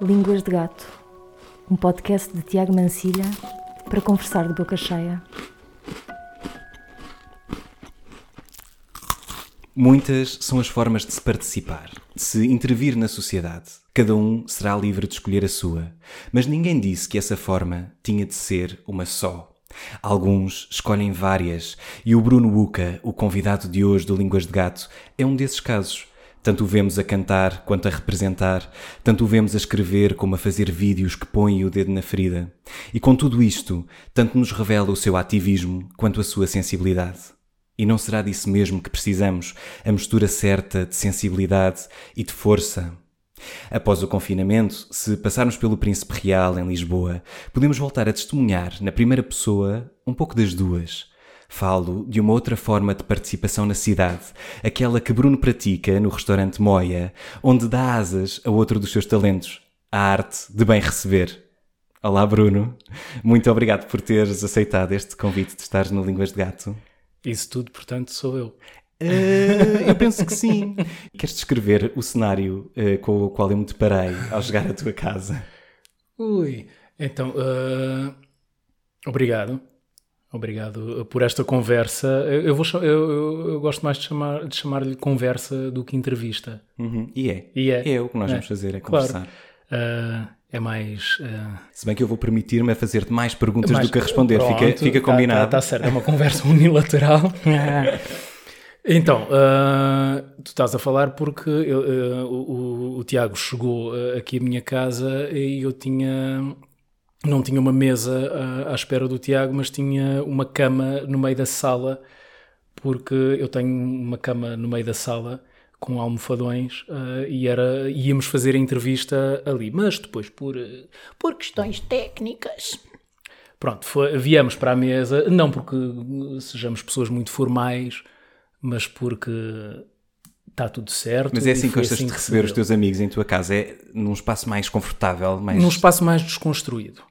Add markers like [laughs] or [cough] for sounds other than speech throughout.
Línguas de Gato, um podcast de Tiago Mancilha para conversar de boca cheia. Muitas são as formas de se participar, de se intervir na sociedade. Cada um será livre de escolher a sua, mas ninguém disse que essa forma tinha de ser uma só. Alguns escolhem várias, e o Bruno Buca, o convidado de hoje do Línguas de Gato, é um desses casos. Tanto o vemos a cantar quanto a representar, tanto o vemos a escrever como a fazer vídeos que põem o dedo na ferida. E com tudo isto, tanto nos revela o seu ativismo quanto a sua sensibilidade. E não será disso mesmo que precisamos, a mistura certa de sensibilidade e de força. Após o confinamento, se passarmos pelo Príncipe Real em Lisboa, podemos voltar a testemunhar, na primeira pessoa, um pouco das duas. Falo de uma outra forma de participação na cidade, aquela que Bruno pratica no restaurante Moia, onde dá asas a outro dos seus talentos, a arte de bem receber. Olá, Bruno. Muito obrigado por teres aceitado este convite de estar no Línguas de Gato. Isso tudo, portanto, sou eu. Uh, eu penso que sim. Queres descrever o cenário uh, com o qual eu me deparei ao chegar à tua casa? Ui, então, uh, obrigado. Obrigado por esta conversa. Eu, vou, eu, eu gosto mais de chamar-lhe de chamar conversa do que entrevista. Uhum. E é. E é. É o que nós é. vamos fazer, é conversar. Claro. é mais. Uh... Se bem que eu vou permitir-me a fazer-te mais perguntas mais... do que a responder, Pronto, fica, fica tá, combinado. Está tá certo, é uma conversa [laughs] unilateral. [laughs] então, uh, tu estás a falar porque eu, uh, o, o, Tiago chegou aqui à minha casa e eu tinha. Não tinha uma mesa à espera do Tiago, mas tinha uma cama no meio da sala, porque eu tenho uma cama no meio da sala com almofadões uh, e era, íamos fazer a entrevista ali. Mas depois, por, por questões técnicas, pronto, foi, viemos para a mesa, não porque sejamos pessoas muito formais, mas porque está tudo certo. Mas é assim que gostas assim de receber os teus amigos em tua casa? É num espaço mais confortável? Mais... Num espaço mais desconstruído.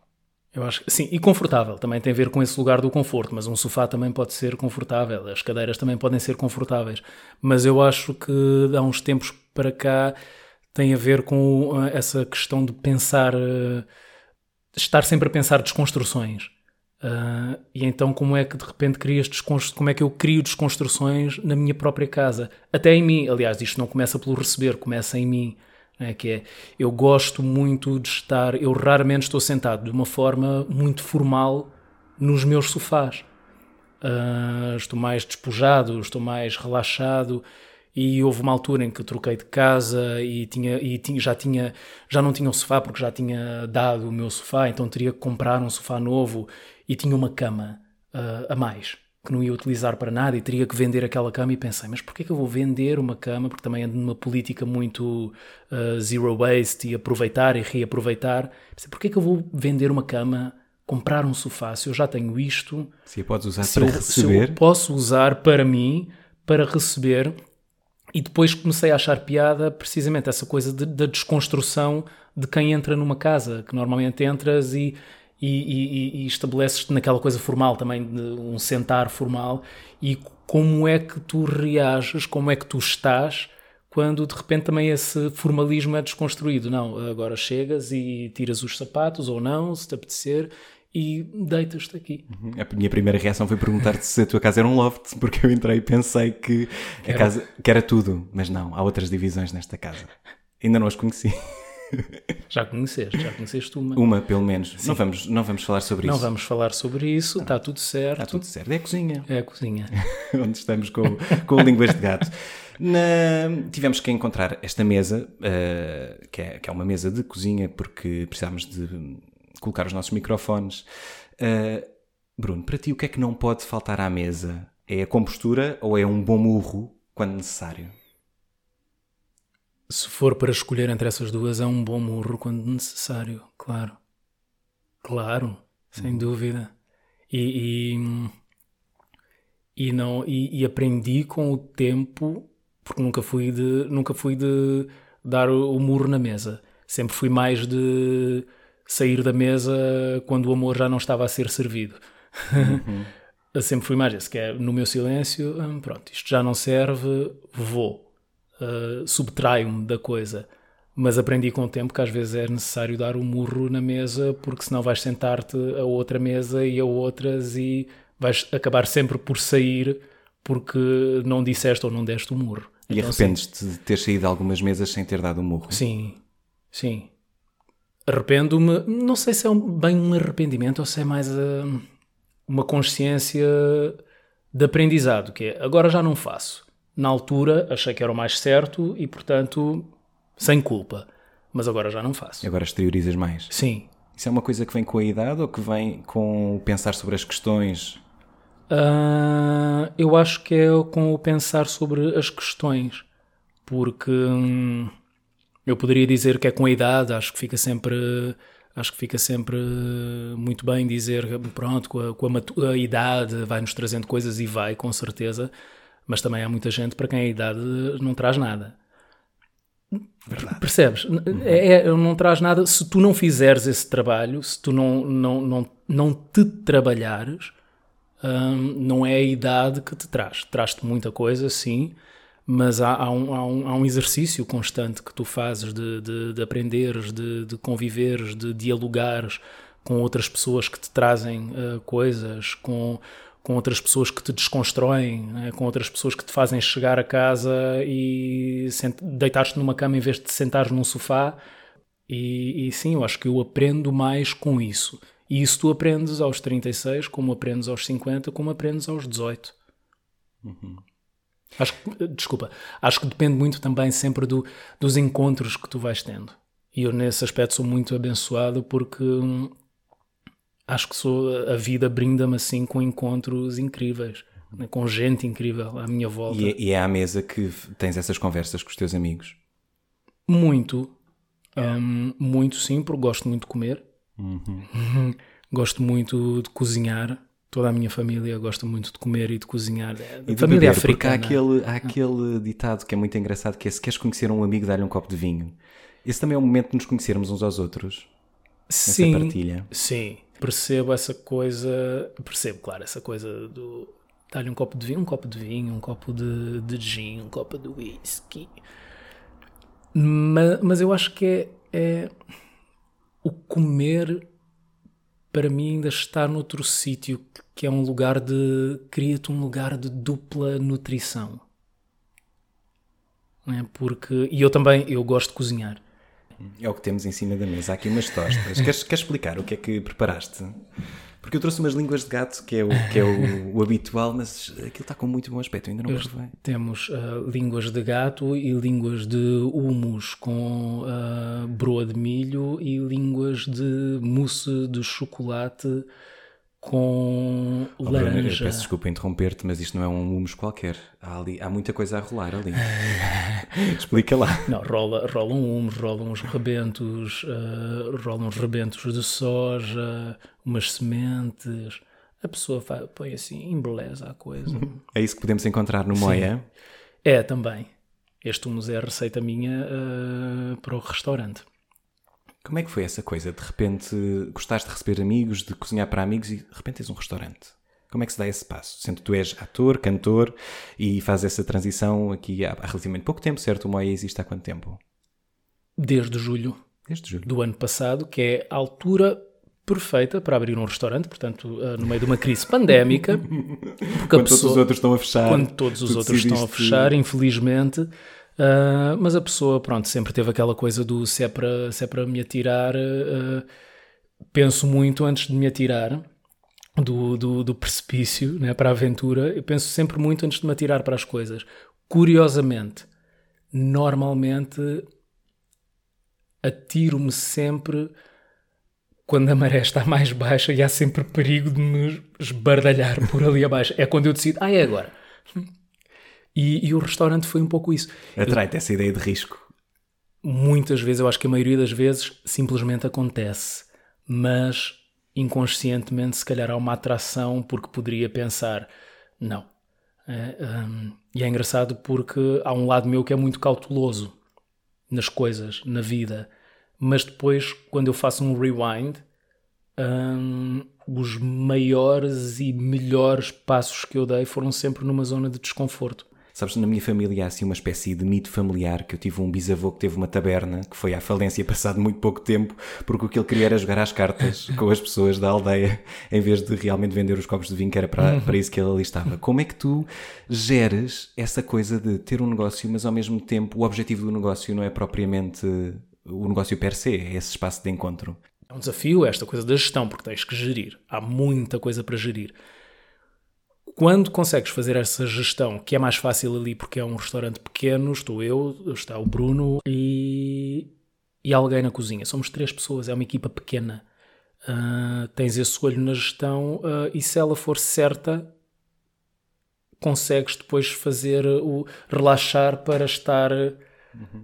Eu acho que sim, e confortável também tem a ver com esse lugar do conforto, mas um sofá também pode ser confortável, as cadeiras também podem ser confortáveis. Mas eu acho que há uns tempos para cá tem a ver com uh, essa questão de pensar, uh, estar sempre a pensar desconstruções. Uh, e então como é que de repente crias como é que eu crio desconstruções na minha própria casa, até em mim. Aliás, isto não começa pelo receber, começa em mim. É, que é, eu gosto muito de estar, eu raramente estou sentado de uma forma muito formal nos meus sofás. Uh, estou mais despojado, estou mais relaxado e houve uma altura em que troquei de casa e, tinha, e tinha, já, tinha, já não tinha um sofá porque já tinha dado o meu sofá, então teria que comprar um sofá novo e tinha uma cama uh, a mais que não ia utilizar para nada e teria que vender aquela cama e pensei, mas porquê que eu vou vender uma cama, porque também ando numa política muito uh, zero waste e aproveitar e reaproveitar, pensei, porquê que eu vou vender uma cama, comprar um sofá, se eu já tenho isto... Se a podes usar para eu, receber. Se eu posso usar para mim, para receber, e depois comecei a achar piada precisamente essa coisa da de, desconstrução de quem entra numa casa, que normalmente entras e e, e, e estabeleces-te naquela coisa formal também, de um sentar formal, e como é que tu reages, como é que tu estás quando de repente também esse formalismo é desconstruído. Não, agora chegas e tiras os sapatos ou não, se te apetecer, e deitas-te aqui. Uhum. A minha primeira reação foi perguntar-te se a tua casa era um loft, porque eu entrei e pensei que a era. casa que era tudo, mas não, há outras divisões nesta casa. Ainda não as conheci. Já conheceste, já conheceste uma. Uma, pelo menos. Não vamos, não vamos falar sobre não isso. Não vamos falar sobre isso, está tudo certo. Está tudo certo. É a cozinha. É a cozinha. [laughs] Onde estamos com, com o Línguas de Gato. Na... Tivemos que encontrar esta mesa, uh, que, é, que é uma mesa de cozinha, porque precisámos de colocar os nossos microfones. Uh, Bruno, para ti, o que é que não pode faltar à mesa? É a compostura ou é um bom murro quando necessário? Se for para escolher entre essas duas, é um bom murro quando necessário, claro. Claro, sem uhum. dúvida. E, e, e não, e, e, aprendi com o tempo, porque nunca fui de, nunca fui de dar o, o murro na mesa. Sempre fui mais de sair da mesa quando o amor já não estava a ser servido. Uhum. [laughs] Sempre fui mais esse, que é no meu silêncio, pronto, isto já não serve, vou uh, subtraio-me da coisa. Mas aprendi com o tempo que às vezes é necessário dar um murro na mesa, porque senão vais sentar-te a outra mesa e a outras e vais acabar sempre por sair porque não disseste ou não deste o murro. E Então, arrependes-te de ter saído de algumas mesas sem ter dado um murro? Sim, sim. Arrependo-me, não sei se é um- bem um arrependimento ou se é mais ah, uma consciência de aprendizado, que é agora já não faço. Na altura achei que era o mais certo e, portanto, sem culpa. Mas agora já não faço. Agora exteriorizas mais. Sim. Isso é uma coisa que vem com a idade ou que vem com o pensar sobre as questões? Ah, eu acho que é com o pensar sobre as questões, porque hum, eu poderia dizer que é com a idade, acho que fica sempre, acho que fica sempre muito bem dizer pronto, com a, com a a idade vai-nos trazendo coisas e vai, com certeza, mas também há muita gente para quem a idade não traz nada. Percebes? É, é- não traz nada se tu não fizeres esse trabalho, se tu não, não, não, não te trabalhares, hum, não é a idade que te traz. Traz-te muita coisa, sim, mas há, há um, há, um, há um exercício constante que tu fazes de, de, de aprenderes, de, de conviveres, de dialogares com outras pessoas que te trazem uh, coisas, com, com outras pessoas que te desconstroem, né? com outras pessoas que te fazem chegar a casa e deitar-te numa cama em vez de te sentares num sofá. E, e sim, eu acho que eu aprendo mais com isso. E isso tu aprendes aos 36, como aprendes aos 50, como aprendes aos 18. Acho que, desculpa, acho que depende muito também sempre do, dos encontros que tu vais tendo. E eu nesse aspecto sou muito abençoado porque hum, acho que sou, a vida brinda-me assim com encontros incríveis, né, com gente incrível à minha volta. E é, e é à mesa que tens essas conversas com os teus amigos? Muito, Hum, muito sim, porque gosto muito de comer, [laughs] gosto muito de cozinhar. Toda a minha família gosta muito de comer e de cozinhar. E de família beber, porque há africana. aquele, há aquele ditado que é muito engraçado que é se queres conhecer um amigo, dá-lhe um copo de vinho. Esse também é o momento de nos conhecermos uns aos outros. Sim, partilha. sim, percebo essa coisa, percebo, claro, essa coisa do dar-lhe um copo de vinho, um copo de vinho, um copo de, de gin, um copo de whisky. Ma- Mas, eu acho que é, é o comer para mim ainda está noutro sítio que é um lugar de cria-te um lugar de dupla nutrição. É? Porque e eu também eu gosto de cozinhar. É o que temos em cima da mesa. Há aqui umas tostas. queres, queres explicar o que é que preparaste? Porque eu trouxe umas línguas de gato, que é o, que é o, o habitual, mas aquilo está com muito bom aspecto. Ainda não provei. Temos ah, línguas de gato e línguas de humus com ah, broa de milho e línguas de mousse de chocolate com Oh, Bruno, laranja. peço desculpa interromper-te, mas isto não é um humus qualquer. Há, ali, há muita coisa a rolar ali. [laughs] Explica lá. Não, rola, rolam humus, rolam uns rebentos, ah, rolam uns rebentos de soja, umas sementes. A pessoa fa- põe assim, embeleza a coisa. É isso que podemos encontrar no Moia. É, também. Este humus é a receita minha ah, para o restaurante. Como é que foi essa coisa? De repente gostaste de receber amigos, de cozinhar para amigos e de repente tens um restaurante. Como é que se dá esse passo? Sendo que tu és ator, cantor e fazes essa transição aqui há, relativamente pouco tempo, certo? O Moia existe há quanto tempo? Desde julho Desde julho. do ano passado, que é a altura perfeita para abrir um restaurante, portanto, ah, no meio de uma crise pandémica, [laughs] porque Quando todos os pessoa, outros estão a fechar. quando todos os outros estão a fechar, infelizmente, ah, mas a pessoa, pronto, sempre teve aquela coisa do se é para, se é para me atirar, ah, penso muito antes de me atirar do, do, do precipício né, para a aventura, eu penso sempre muito antes de me atirar para as coisas. Curiosamente, normalmente atiro-me sempre quando a maré está mais baixa e há sempre perigo de me esbardalhar por ali abaixo. É quando eu decido, ah, é agora. E, e o restaurante foi um pouco isso. Atrai-te essa ideia de risco. Muitas vezes, eu acho que a maioria das vezes, simplesmente acontece. Mas inconscientemente, se calhar há uma atração porque poderia pensar, não. É, hum, e é engraçado porque há um lado meu que é muito cauteloso nas coisas, na vida. Mas depois, quando eu faço um rewind, hum, os maiores e melhores passos que eu dei foram sempre numa zona de desconforto. Sabes, na minha família há assim uma espécie de mito familiar que eu tive um bisavô que teve uma taberna que foi à falência [laughs] passado muito pouco tempo porque o que ele queria era jogar às cartas [laughs] com as pessoas da aldeia em vez de realmente vender os copos de vinho que era para, para isso que ele ali estava. Como é que tu geres essa coisa de ter um negócio mas ao mesmo tempo o objetivo do negócio não é propriamente o negócio per se, é esse espaço de encontro? É um desafio esta coisa da gestão porque tens que gerir. Há muita coisa para gerir quando consegues fazer essa gestão, que é mais fácil ali porque é um restaurante pequeno, estou eu, está o Bruno e, e alguém na cozinha. Somos três pessoas, é uma equipa pequena. Uh, tens esse olho na gestão uh, e se ela for certa, consegues depois fazer o relaxar para estar.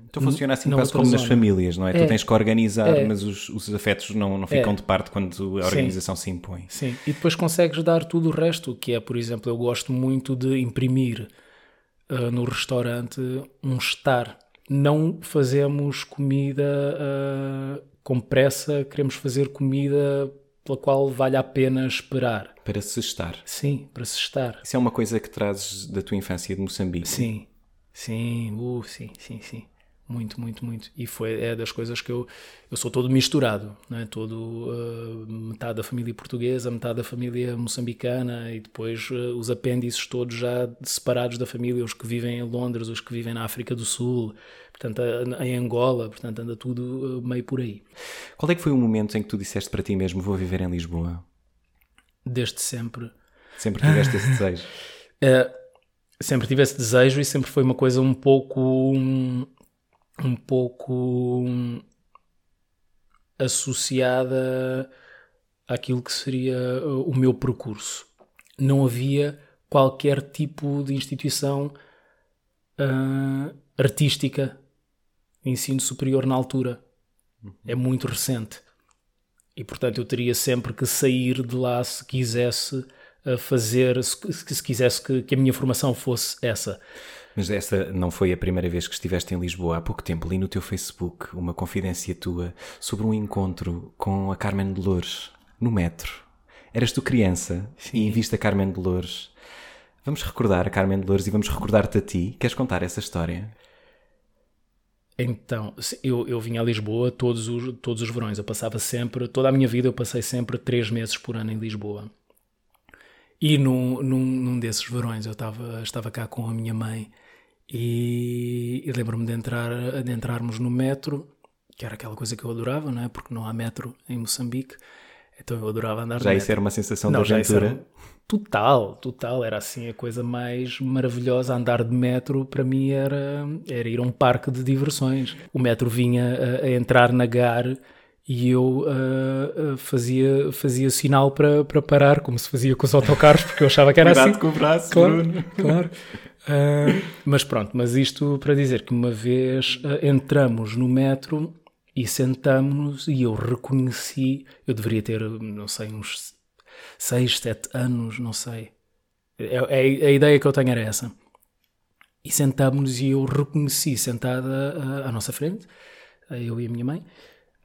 Então funciona assim quase como zona. nas famílias, não é? é? Tu tens que organizar, é. mas os, os afetos não, não ficam é. de parte quando a organização Sim. se impõe. Sim, e depois consegues dar tudo o resto, que é, por exemplo, eu gosto muito de imprimir uh, no restaurante um estar. Não fazemos comida uh, com pressa, queremos fazer comida pela qual vale a pena esperar. Para se estar. Sim, para se estar. Isso é uma coisa que trazes da tua infância de Moçambique. Sim, Sim, uh, sim, sim, sim. Muito, muito, muito. E foi é das coisas que eu eu sou todo misturado, né? Todo uh, metade da família portuguesa, metade da família moçambicana e depois uh, os apêndices todos já separados da família, os que vivem em Londres, os que vivem na África do Sul, portanto em Angola, portanto anda tudo uh, meio por aí. Qual é que foi o momento em que tu disseste para ti mesmo vou viver em Lisboa? Desde sempre. Sempre tiveste esse [laughs] desejo? Sempre tive esse desejo e sempre foi uma coisa um pouco um, pouco associada àquilo que seria o meu percurso. Não havia qualquer tipo de instituição uh, artística, ensino superior na altura. É muito recente. E portanto eu teria sempre que sair de lá se quisesse a fazer, se, se quisesse que, que, a minha formação fosse essa. Mas essa não foi a primeira vez que estiveste em Lisboa. Há pouco tempo li no teu Facebook uma confidência tua sobre um encontro com a Carmen Dolores no metro. Eras tu criança Sim. e viste a Carmen Dolores. Vamos recordar a Carmen Dolores e vamos recordar-te a ti. Queres contar essa história? Então, eu, eu vinha a Lisboa todos os, todos os verões. Eu passava sempre, toda a minha vida, eu passei sempre três meses por ano em Lisboa. E num, num, num desses verões eu estava, estava cá com a minha mãe e, e lembro-me de, entrar, de entrarmos no metro, que era aquela coisa que eu adorava, não é? Porque não há metro em Moçambique, então eu adorava andar Já isso era uma sensação não, de aventura? Total, total, era assim a coisa mais maravilhosa. Andar de metro para mim era, era ir a um parque de diversões. O metro vinha a, a entrar na GAR e eu uh, uh, fazia, fazia sinal para, para parar, como se fazia com os autocarros, porque eu achava que era Cuidado assim. com o braço, claro, Bruno. Claro. Uh, mas pronto, mas isto para dizer que uma vez entramos no metro e sentamos-nos e eu reconheci, eu deveria ter, não sei, uns 6, 7 anos, não sei. É, é, a ideia que eu tenho era essa. E sentámos-nos e eu reconheci sentada à nossa frente, eu e a minha mãe,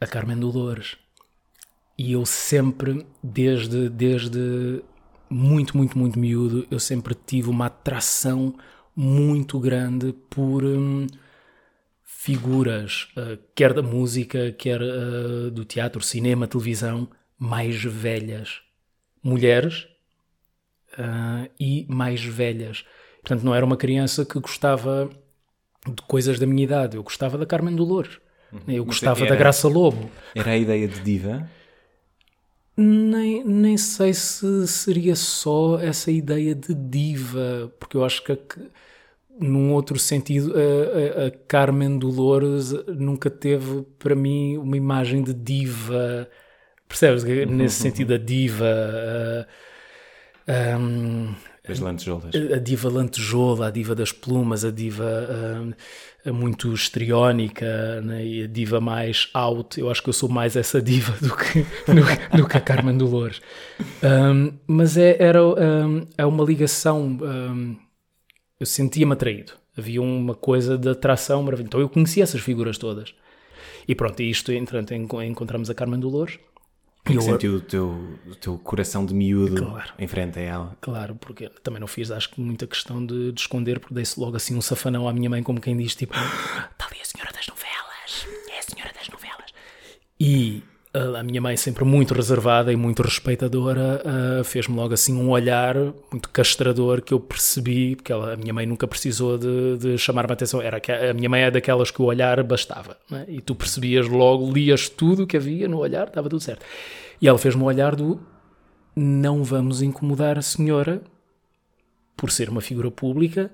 a Carmen Dolores. E eu sempre, desde, desde muito, muito, muito miúdo, eu sempre tive uma atração muito grande por hum, figuras, uh, quer da música, quer uh, do teatro, cinema, televisão, mais velhas. Mulheres uh, e mais velhas. Portanto, não era uma criança que gostava de coisas da minha idade, eu gostava da Carmen Dolores. Eu gostava era, da Graça Lobo. Era a ideia de diva? Nem, nem sei se seria só essa ideia de diva, porque eu acho que, num outro sentido, a, a, a, Carmen Dolores nunca teve para mim uma imagem de diva. Percebes? Uhum, Nesse uhum. sentido, a diva. Uh, um, as lantejoulas. A, a diva lantejola, a diva das plumas, a diva uh, muito histriónica né? e a diva mais out. Eu acho que eu sou mais essa diva do que, do, do que a Carmen Dolores. Um, mas é, era um, é uma ligação. Um, eu sentia-me atraído. Havia uma coisa de atração maravilhosa. Então eu conhecia essas figuras todas. E pronto, e isto, entretanto, encontramos a Carmen Dolores E eu- sentiu o teu, o teu coração de miúdo Claro. em frente a ela. Claro, porque também não fiz, acho que muita questão de, de esconder, porque dei-se logo assim um safanão à minha mãe, como quem diz, tipo, está [gasps] ali a senhora das novelas, é a senhora das novelas. E a minha mãe, sempre muito reservada e muito respeitadora, fez-me logo assim um olhar muito castrador que eu percebi, porque ela, a minha mãe nunca precisou de, de chamar-me a atenção, era que a minha mãe é daquelas que o olhar bastava, é? e tu percebias logo, lias tudo o que havia no olhar, estava tudo certo. E ela fez-me um olhar do não vamos incomodar a senhora por ser uma figura pública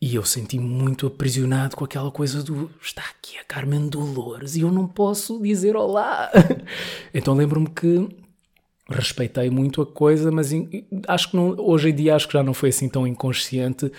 e eu senti-me muito aprisionado com aquela coisa do está aqui a Carmen Dolores e eu não posso dizer olá. [laughs] então lembro-me que respeitei muito a coisa, mas acho que não- hoje em dia acho que já não foi assim tão inconsciente.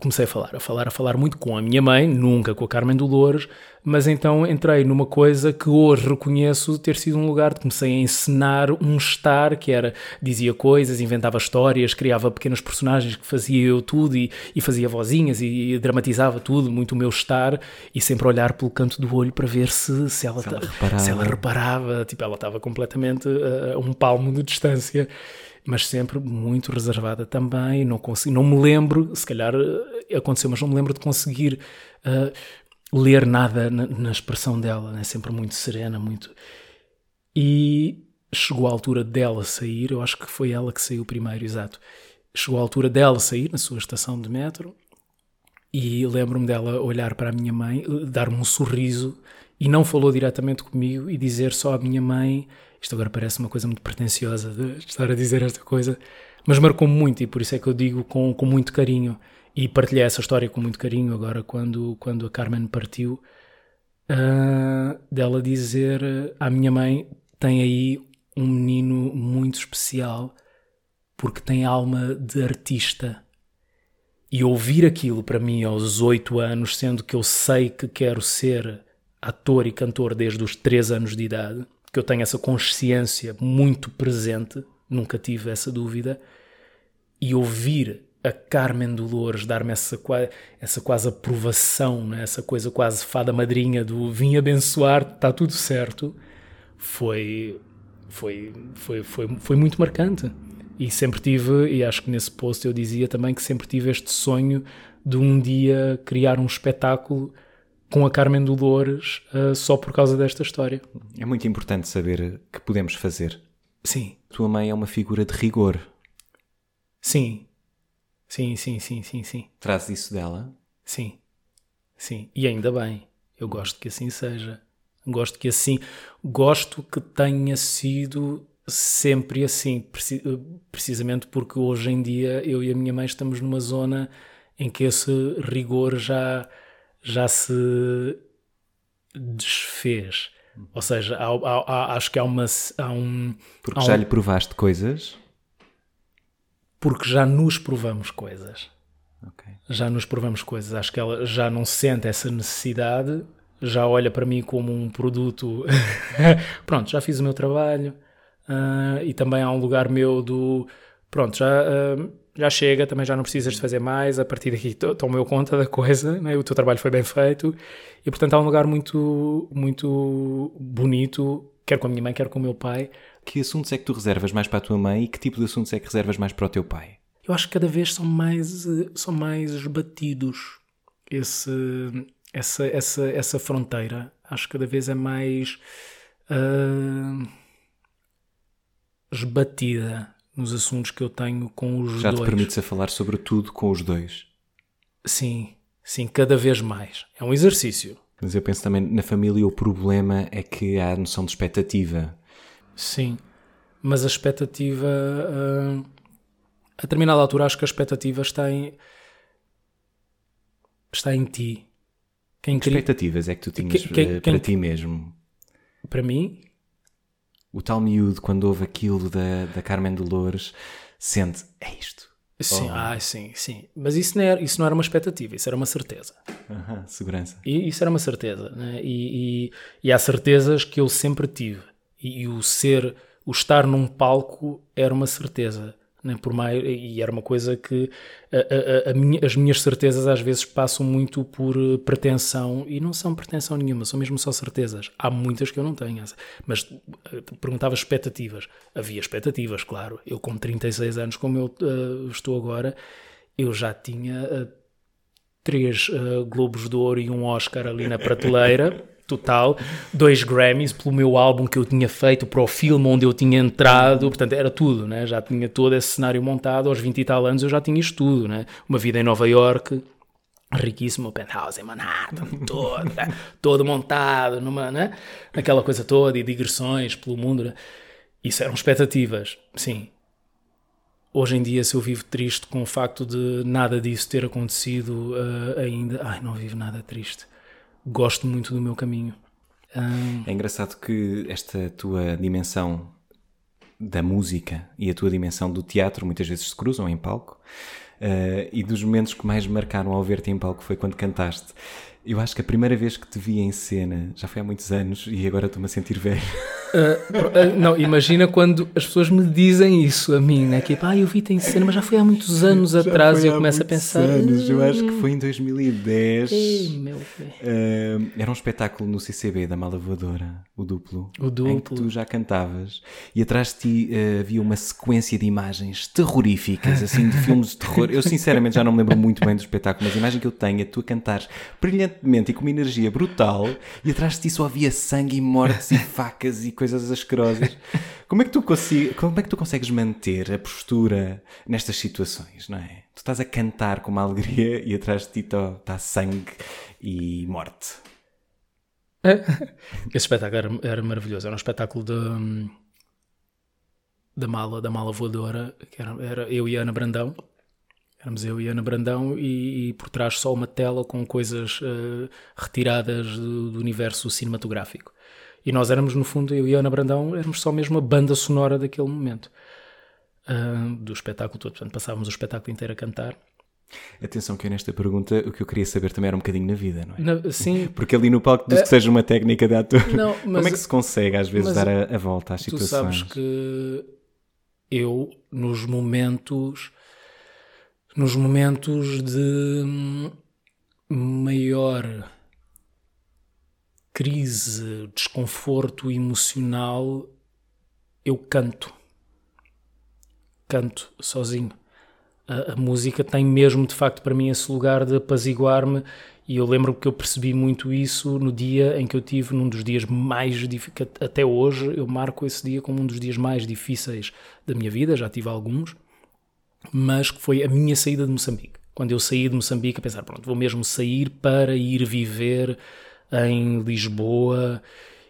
Comecei a falar, a falar, a falar muito com a minha mãe, nunca com a Carmen Dolores, mas então entrei numa coisa que hoje reconheço ter sido um lugar de comecei a encenar um estar que era, dizia coisas, inventava histórias, criava pequenos personagens que fazia eu tudo e, e fazia vozinhas e, dramatizava tudo, muito o meu estar e sempre olhar pelo canto do olho para ver se, se, ela, ela ta- reparava. se ela reparava, tipo, ela estava completamente a um palmo de distância, mas sempre muito reservada também. Não, consegui, não me lembro, se calhar eh, aconteceu, mas não me lembro de conseguir eh, ler nada na, na expressão dela, né? sempre muito serena, muito. E chegou a altura dela sair, eu acho que foi ela que saiu primeiro, exato. Chegou a altura dela sair na sua estação de metro e lembro-me dela olhar para a minha mãe, eh, dar-me um sorriso e não falou diretamente comigo e dizer só à minha mãe. Isto agora parece uma coisa muito pretenciosa de estar a dizer esta coisa, mas marcou-me muito e por isso é que eu digo com, com muito carinho. E partilhei essa história com muito carinho agora quando, quando a Carmen partiu. ah, dela dizer à minha mãe: tem aí um menino muito especial porque tem alma de artista. E ouvir aquilo para mim aos oito anos, sendo que eu sei que quero ser ator e cantor desde os três anos de idade, que eu tenho essa consciência muito presente, nunca tive essa dúvida, e ouvir a Carmen Dolores dar-me essa, essa quase aprovação, né? essa coisa quase fada madrinha do vim abençoar, está tudo certo, foi, foi, foi, foi, foi muito marcante. E sempre tive, e acho que nesse post eu dizia também que sempre tive este sonho de um dia criar um espetáculo com a Carmen Dolores ah, só por causa desta história. É muito importante saber que podemos fazer. Sim, Tua mãe é uma figura de rigor. sim, sim, sim, sim, sim, sim. Traz isso dela? Sim, sim, e ainda bem. Eu gosto que assim seja. Gosto que assim, gosto que tenha sido sempre assim, preci- precisamente porque hoje em dia eu e a minha mãe estamos numa zona em que esse rigor já, já se desfez. Ou seja, há- há- há- acho que há, uma, há um. Porque há um- já lhe provaste coisas? porque já nos provamos coisas. Ok. já nos provamos coisas. Acho que ela já não sente essa necessidade, já olha para mim como um produto. [laughs] pronto, já fiz o meu trabalho ah, e também há um lugar meu do. Pronto, já, ah, já chega, também já não precisas de fazer mais. A partir daqui to- tomo eu conta da coisa, né? o teu trabalho foi bem feito e portanto há um lugar muito, muito bonito, quer com a minha mãe, quer com o meu pai. Que assuntos é que tu reservas mais para a tua mãe e que tipo de assuntos é que reservas mais para o teu pai? eu acho que cada vez são mais, são mais esbatidos esse, essa, essa, essa fronteira. Acho que cada vez é mais ah, esbatida nos assuntos que eu tenho com os Já te dois. permites a falar sobre tudo com os dois. Sim, sim, cada vez mais. É um exercício. Mas eu penso também na família o problema é que há a noção de expectativa. Sim, mas a expectativa. ah, a determinada altura, acho que a expectativa está em. está em ti. Quem Que expectativas é que tu tinhas Que- quem- eh, quem- para ti mesmo? para mim, O tal miúdo, quando ouve aquilo da, da Carmen Dolores, sente, é isto. Sim, Oh. ah, sim, sim. Mas isso não, era, isso não era uma expectativa, isso era uma certeza. Aham, segurança. E isso era uma certeza. Né? E, e, e há certezas que eu sempre tive. E, e o ser, o estar num palco era uma certeza. Nem por mais, e era uma coisa que a, a, a minha, as minhas certezas às vezes passam muito por eh, pretensão e não são pretensão nenhuma, são mesmo só certezas. Há muitas que eu não tenho, mas eh, perguntava expectativas. Havia expectativas, claro. Eu, com 36 anos, como eu uh, estou agora, eu já tinha uh, três uh, Globos de Ouro e um Oscar ali na prateleira [laughs] total, dois Grammys pelo meu álbum que eu tinha feito, para o filme onde eu tinha entrado, portanto era tudo, né? já tinha todo esse cenário montado, aos 20 e tal anos eu já tinha isto tudo, né? uma vida em Nova York, riquíssimo, penthouse em Manhattan, todo, né? [laughs] todo montado, numa, né? aquela coisa toda, e digressões pelo mundo, né? isso eram expectativas, sim. Hoje em dia, se eu vivo triste com o facto de nada disso ter acontecido uh, ainda, ai, não vivo nada triste gosto muito do meu caminho. Um... É engraçado que esta tua dimensão da música e a tua dimensão do teatro muitas vezes se cruzam em palco. Uh, e dos momentos que mais marcaram ao ver-te em palco foi quando cantaste. Eu acho que a primeira vez que te vi em cena já foi há muitos anos e agora estou-me a sentir velho. [laughs] Uh, não, imagina quando as pessoas me dizem isso a mim, né? Que ah, eu vi-te em cena, mas já foi há muitos anos já atrás e eu começo a pensar. Anos. Eu acho que foi em 2010. Ei, meu uh, era um espetáculo no CCB da Mala Voadora, o duplo. O duplo. Em que tu já cantavas e atrás de ti uh, havia uma sequência de imagens terroríficas, assim, de filmes de terror. Eu sinceramente já não me lembro muito bem do espetáculo, mas a imagem que eu tenho é tu a cantares brilhantemente e com uma energia brutal e atrás de ti só havia sangue e mortes e facas e coisas coisas asquerosas. [laughs] Como é, que tu consigo, como é que tu consegues manter a postura nestas situações, não é? Tu estás a cantar com uma alegria e atrás de ti está sangue e morte. [laughs] Esse espetáculo era, era, maravilhoso. Era um espetáculo de, da mala, da mala voadora, que era, era eu e Ana Brandão. Éramos eu e Ana Brandão e, e por trás só uma tela com coisas uh, retiradas do, do universo cinematográfico. E nós éramos, no fundo, eu e a Ana Brandão, éramos só mesmo a banda sonora daquele momento. Uh, do espetáculo todo. Portanto, passávamos o espetáculo inteiro a cantar. Atenção que eu nesta pergunta o que eu queria saber também era um bocadinho na vida, não é? Na, sim. [laughs] Porque ali no palco diz que seja uma técnica de ator. Não, mas, Como é que se consegue às vezes dar a, a, volta às tu situações? Tu sabes que eu, nos momentos, nos momentos de maior crise, desconforto emocional, eu canto. Canto sozinho. A, a, música tem mesmo, de facto, para mim esse lugar de apaziguar-me. E eu lembro que eu percebi muito isso no dia em que eu tive, num dos dias mais difíceis, até hoje eu marco esse dia como um dos dias mais difíceis da minha vida, já tive alguns, mas que foi a minha saída de Moçambique. Quando eu saí de Moçambique, a pensar, pronto, vou mesmo sair para ir viver em Lisboa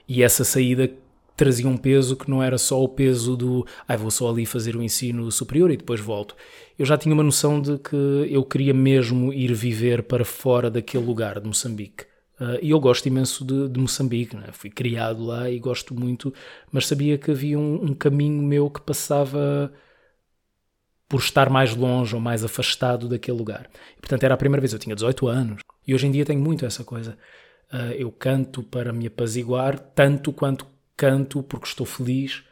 e essa saída trazia um peso que não era só o peso do ah, vou só ali fazer o ensino superior e depois volto. Eu já tinha uma noção de que eu queria mesmo ir viver para fora daquele lugar de Moçambique. Uh, e eu gosto imenso de, de Moçambique, né? fui criado lá e gosto muito, mas sabia que havia um, um caminho meu que passava por estar mais longe ou mais afastado daquele lugar. E, portanto, era a primeira vez, eu tinha 18 anos, e hoje em dia tenho muito essa coisa. Uh, eu canto para me apaziguar, tanto quanto canto porque estou feliz,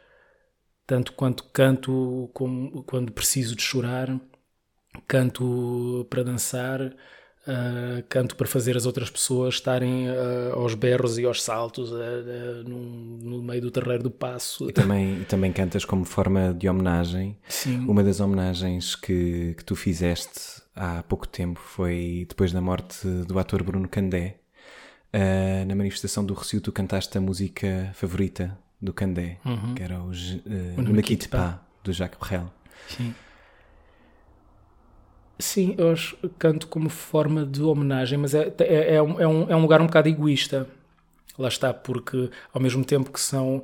tanto quanto canto como, quando preciso de chorar, canto para dançar, uh, canto para fazer as outras pessoas estarem uh, aos berros e aos saltos no, no, meio do terreiro do passo. E também, e também cantas como forma de homenagem. Sim. Uma das homenagens que, que tu fizeste há pouco tempo foi depois da morte do ator Bruno Candé uh, na manifestação do Recio tu cantaste a música favorita do Candé, uhum. que era o, uh, o Pa, do Jacques Brel. Sim. Sim, eu acho, canto como forma de homenagem, mas é, é, é, um, é, um, é um lugar um bocado egoísta. Lá está, porque ao mesmo tempo que são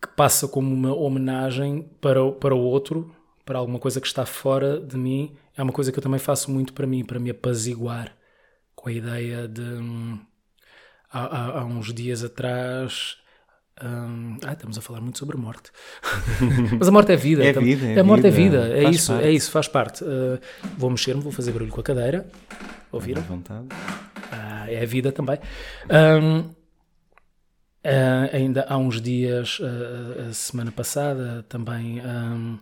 que passa como uma homenagem para, para o outro, para alguma coisa que está fora de mim, é uma coisa que eu também faço muito para mim, para me apaziguar com a ideia de hum, há, há, uns dias atrás. Hum, ah, estamos a falar muito sobre a morte. [laughs] Mas a morte é vida. É vida. É a morte vida. é vida. É isso, parte. é isso, faz parte. Uh, vou mexer-me, vou fazer barulho com a cadeira. Ouviram? À vontade. Ah, é a vida também. Um, uh, ainda há uns dias, uh, a semana passada, também um,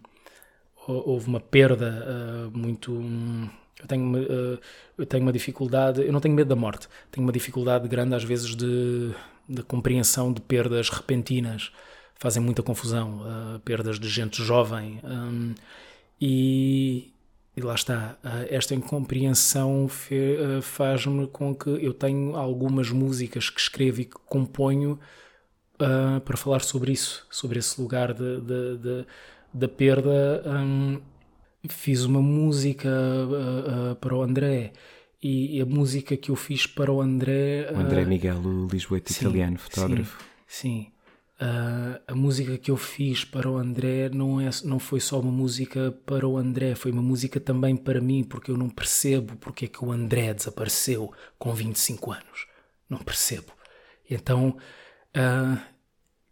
houve uma perda muito. Um, eu tenho, uma, uh, eu tenho uma dificuldade, eu não tenho medo da morte, tenho uma dificuldade grande às vezes de, de compreensão de perdas repentinas, fazem muita confusão, uh, perdas de gente jovem. Um, e, e lá está, esta incompreensão faz-me com que eu tenho algumas músicas que escrevo e que componho uh, para falar sobre isso, sobre esse lugar da perda. Um, fiz uma música uh, uh, para o André e, a música que eu fiz para o André. O André Miguel, o lisboeta italiano, fotógrafo. Sim. sim. Uh, a música que eu fiz para o André não, é, não foi só uma música para o André, foi uma música também para mim, porque eu não percebo porque é que o André desapareceu com 25 anos. Não percebo. Então uh,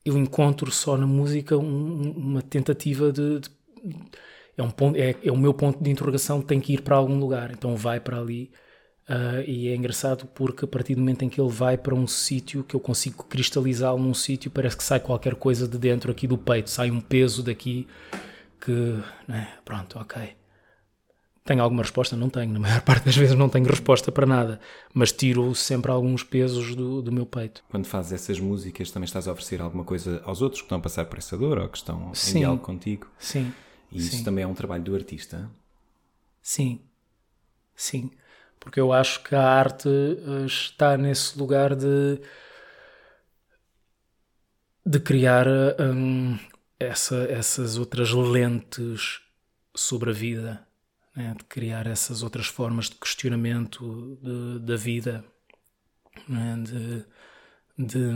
eu encontro só na música um, uma tentativa de, de. É, um ponto, é, é o meu ponto de interrogação, tem que ir para algum lugar, então vai para ali Uh, e é engraçado porque a partir do momento em que ele vai para um sítio que eu consigo cristalizá-lo num sítio, parece que sai qualquer coisa de dentro aqui do peito, sai um peso daqui que, né, pronto, ok. Tenho alguma resposta? Não tenho. Na maior [laughs] parte das vezes não tenho resposta para nada, mas tiro sempre alguns pesos do, do meu peito. Quando fazes essas músicas, também estás a oferecer alguma coisa aos outros que estão a passar por essa dor ou que estão Sim. em diálogo contigo? Sim. E isso Sim. também é um trabalho do artista? Sim. Sim porque eu acho que a arte eh, está nesse lugar de de criar um, essa, essas outras lentes sobre a vida, né? de criar essas outras formas de questionamento de, da vida, né? de, de,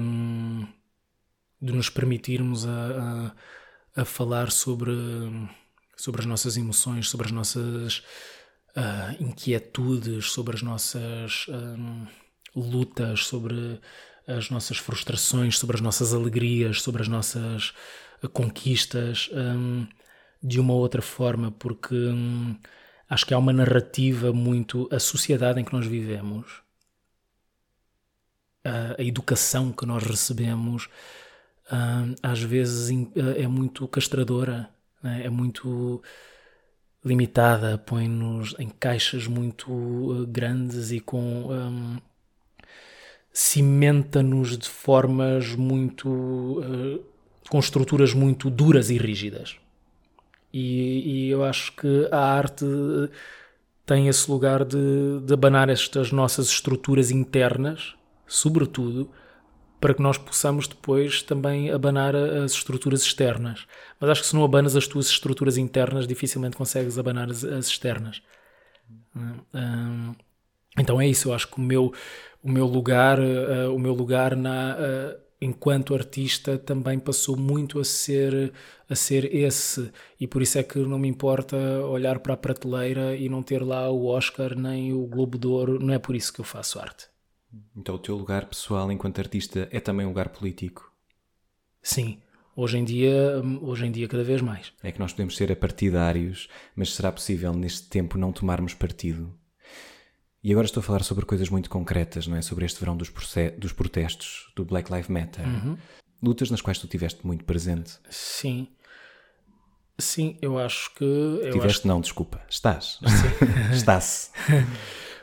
de, nos permitirmos a, a, a falar sobre, sobre as nossas emoções, sobre as nossas uh, inquietudes, sobre as nossas um, lutas, sobre as nossas frustrações, sobre as nossas alegrias, sobre as nossas uh, conquistas, um, de uma outra forma, porque um, acho que há uma narrativa muito. A sociedade em que nós vivemos, a, a educação que nós recebemos, hum, às vezes é muito castradora, né? é muito limitada, põe-nos em caixas muito uh, grandes e com. Um, cimenta-nos de formas muito. Uh, com estruturas muito duras e rígidas. E, e, eu acho que a arte tem esse lugar de, de abanar estas nossas estruturas internas, sobretudo para que nós possamos depois também abanar as estruturas externas. Mas acho que se não abanas as tuas estruturas internas, dificilmente consegues abanar as, as externas. então é isso, eu acho que o meu, o meu lugar, uh, o meu lugar na, uh, enquanto artista também passou muito a ser, a ser esse. E por isso é que não me importa olhar para a prateleira e não ter lá o Oscar nem o Globo de Ouro, não é por isso que eu faço arte. Então o teu lugar pessoal enquanto artista é também um lugar político? Sim, hoje em dia, hoje em dia cada vez mais. É que nós podemos ser apartidários, mas será possível neste tempo não tomarmos partido? E agora estou a falar sobre coisas muito concretas, não é? Sobre este verão dos, dos protestos, do Black Lives Matter. Uhum. Lutas nas quais tu estiveste muito presente. Sim. Sim, eu acho que. Eu Tiveste, acho... não, desculpa. Estás. [laughs] Está-se. [laughs]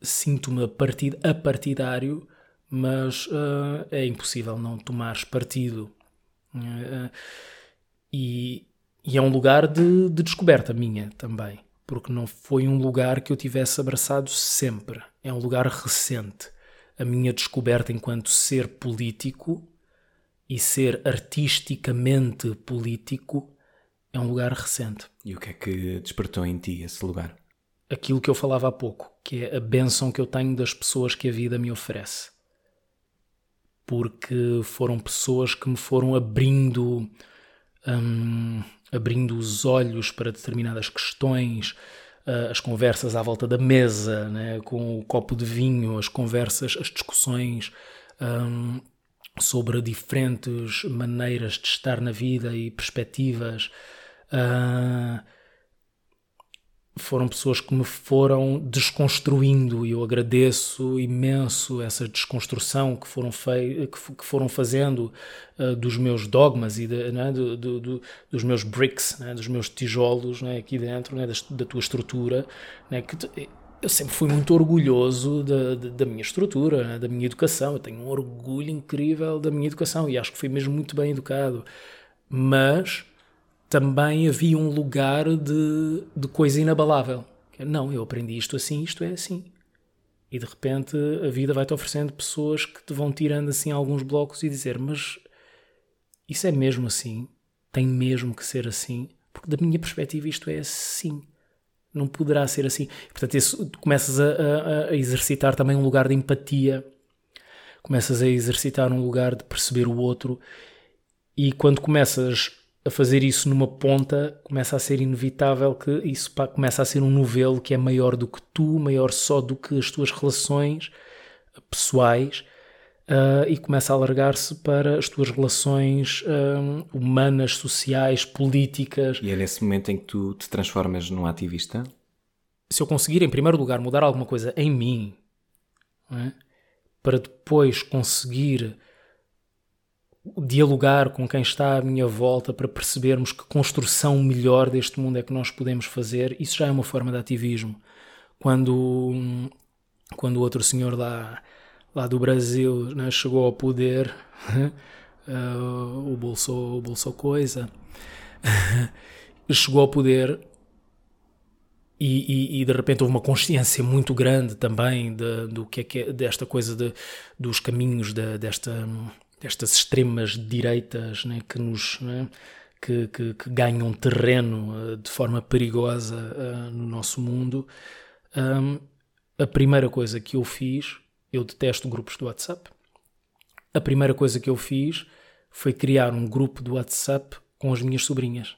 sinto-me partid apartidário, mas uh, é impossível não tomares partido. Uh, e, e, é um lugar de, de, descoberta minha também, porque não foi um lugar que eu tivesse abraçado sempre. É um lugar recente. A minha descoberta enquanto ser político e ser artisticamente político é um lugar recente. E o que é que despertou em ti esse lugar? Aquilo que eu falava há pouco, que é a benção que eu tenho das pessoas que a vida me oferece. Porque foram pessoas que me foram abrindo, hum, abrindo os olhos para determinadas questões, uh, as conversas à volta da mesa, né, com o copo de vinho, as conversas, as discussões um, sobre diferentes maneiras de estar na vida e perspectivas. Uh, foram pessoas que me foram desconstruindo e eu agradeço imenso essa desconstrução que foram, fei que, foram fazendo uh, dos meus dogmas e de, né, do, do, do, dos meus bricks, né, dos meus tijolos né, aqui dentro, né, da, da, tua estrutura, né, que eu sempre fui muito orgulhoso da, da, da minha estrutura, né, da minha educação, eu tenho um orgulho incrível da minha educação e acho que fui mesmo muito bem educado, mas também havia um lugar de, de coisa inabalável. Não, eu aprendi isto assim, isto é assim. E de repente a vida vai-te oferecendo pessoas que te vão tirando assim alguns blocos e dizer: Mas isso é mesmo assim? Tem mesmo que ser assim? Porque da minha perspectiva isto é assim. Não poderá ser assim. Portanto, isso, tu começas a, a, a exercitar também um lugar de empatia, começas a exercitar um lugar de perceber o outro, e quando começas a fazer isso numa ponta, começa a ser inevitável que isso pá, começa a ser um novelo que é maior do que tu, maior só do que as tuas relações pessoais uh, e começa a alargar-se para as tuas relações um, humanas, sociais, políticas. E é nesse momento em que tu te transformas num ativista? Se eu conseguir, em primeiro lugar, mudar alguma coisa em mim, é? para depois conseguir dialogar com quem está à minha volta para percebermos que construção melhor deste mundo é que nós podemos fazer, isso já é uma forma de ativismo. Quando, quando o outro senhor lá, lá do Brasil né, chegou ao poder, uh, [laughs] o, Bolso, o Bolso Coisa, [laughs] chegou ao poder e, e, e, de repente houve uma consciência muito grande também de, do que é, que é desta coisa de, dos caminhos de, desta destas extremas direitas né, que nos né, que, que, que, ganham terreno uh, de forma perigosa uh, no nosso mundo. Um, a primeira coisa que eu fiz, eu detesto grupos do WhatsApp. A primeira coisa que eu fiz foi criar um grupo do WhatsApp com as minhas sobrinhas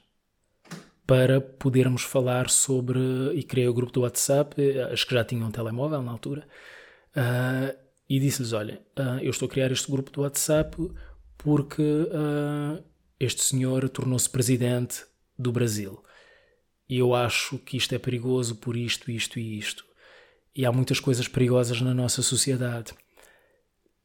para podermos falar sobre. E criei o grupo do WhatsApp, eh, as que já tinham um telemóvel na altura, e disse-lhes: Olha, uh, eu estou a criar este grupo do WhatsApp porque uh, este senhor tornou-se presidente do Brasil. E eu acho que isto é perigoso por isto, isto e isto. E há muitas coisas perigosas na nossa sociedade.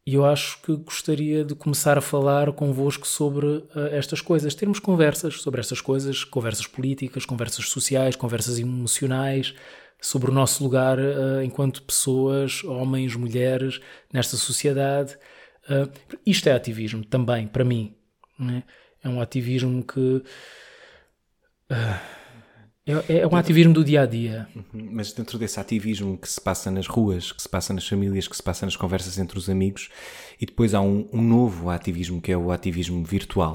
E eu acho que gostaria de começar a falar convosco sobre uh, estas coisas, termos conversas sobre estas coisas, conversas políticas, conversas sociais, conversas emocionais, sobre o nosso lugar uh, enquanto pessoas, homens, mulheres, nesta sociedade. Uh, isto é ativismo também, para mim. Né? É um ativismo que. Uh, é, é, um ativismo do dia a dia. Uhum. Mas dentro desse ativismo que se passa nas ruas, que se passa nas famílias, que se passa nas conversas entre os amigos, e depois há um, um novo ativismo que é o ativismo virtual.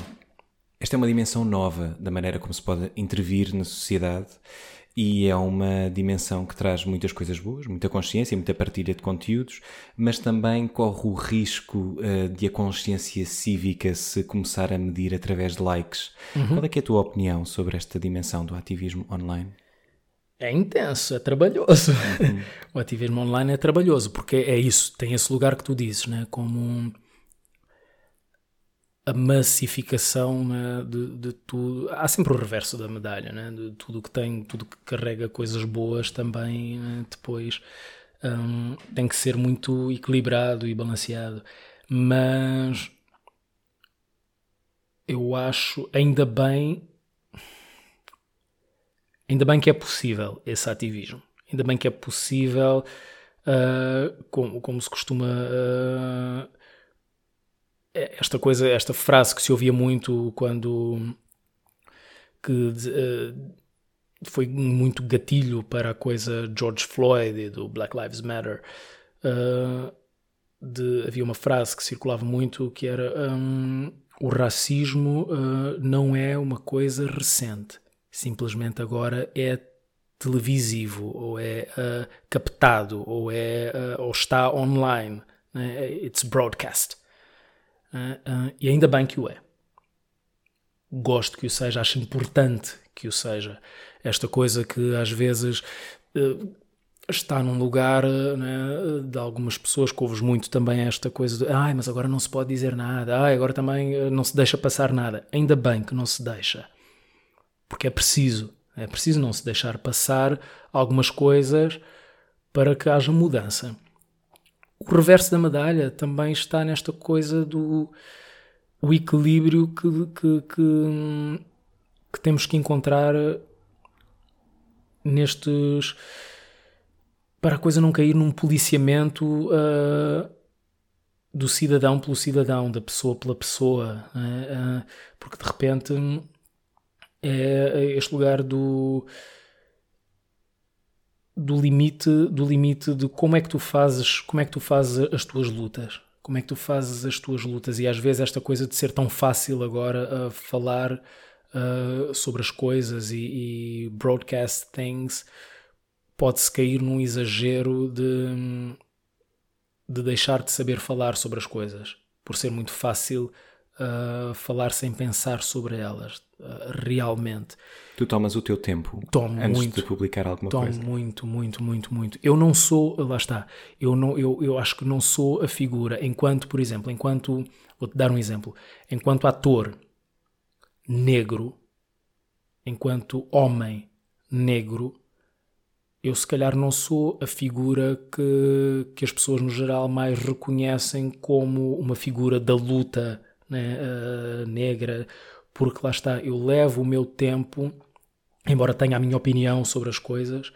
Esta é uma dimensão nova da maneira como se pode intervir na sociedade e é uma dimensão que traz muitas coisas boas, muita consciência, muita partilha de conteúdos, mas também corre o risco uh, de a consciência cívica se começar a medir através de likes. Uhum. Qual é, é a tua opinião sobre esta dimensão do ativismo online? É intenso, é trabalhoso. Uhum. [laughs] o ativismo online é trabalhoso, porque é isso, tem esse lugar que tu dizes, né? como a massificação né, de, de, tudo. Há sempre o reverso da medalha, né, de tudo que tem, tudo que carrega coisas boas também né, depois um, tem que ser muito equilibrado e balanceado. Mas eu acho ainda bem ainda bem que é possível esse ativismo. Ainda bem que é possível, uh, como, como se costuma uh, esta coisa, esta frase que se ouvia muito quando que uh, foi muito gatilho para a coisa George Floyd e do Black Lives Matter. Uh, de, havia uma frase que circulava muito que era um, o racismo uh, não é uma coisa recente, simplesmente agora é televisivo ou é captado ou é ou está online. Né? It's broadcast. Uh, uh, e ainda bem que o é. Gosto que o seja, acho importante que o seja. Esta coisa que às vezes uh, está num lugar né, de algumas pessoas que ouves muito também esta coisa de ai, mas agora não se pode dizer nada, ai, agora também não se deixa passar nada. Ainda bem que não se deixa. Porque é preciso. É preciso não se deixar passar algumas coisas para que haja mudança. O reverso da medalha também está nesta coisa do o equilíbrio que, que, que, que temos que encontrar nestes para a coisa não cair num policiamento uh, do cidadão pelo cidadão, da pessoa pela pessoa, uh, porque de repente é este lugar do do limite do limite de como é que tu fazes como é que tu fazes as tuas lutas? Como é que tu fazes as tuas lutas? E às vezes esta coisa de ser tão fácil agora a falar uh, sobre as coisas e, e broadcast things pode-se cair num exagero de, de deixar de saber falar sobre as coisas por ser muito fácil uh, falar sem pensar sobre elas uh, realmente. Tu tomas o teu tempo tomo antes muito, de publicar alguma tomo coisa? muito, muito, muito, muito. Eu não sou, lá está, eu, não, eu, eu acho que não sou a figura, enquanto, por exemplo, enquanto, vou-te dar um exemplo, enquanto ator negro, enquanto homem negro, eu se calhar não sou a figura que, que as pessoas no geral mais reconhecem como uma figura da luta né, uh, negra, porque lá está, eu levo o meu tempo, embora tenha a minha opinião sobre as coisas,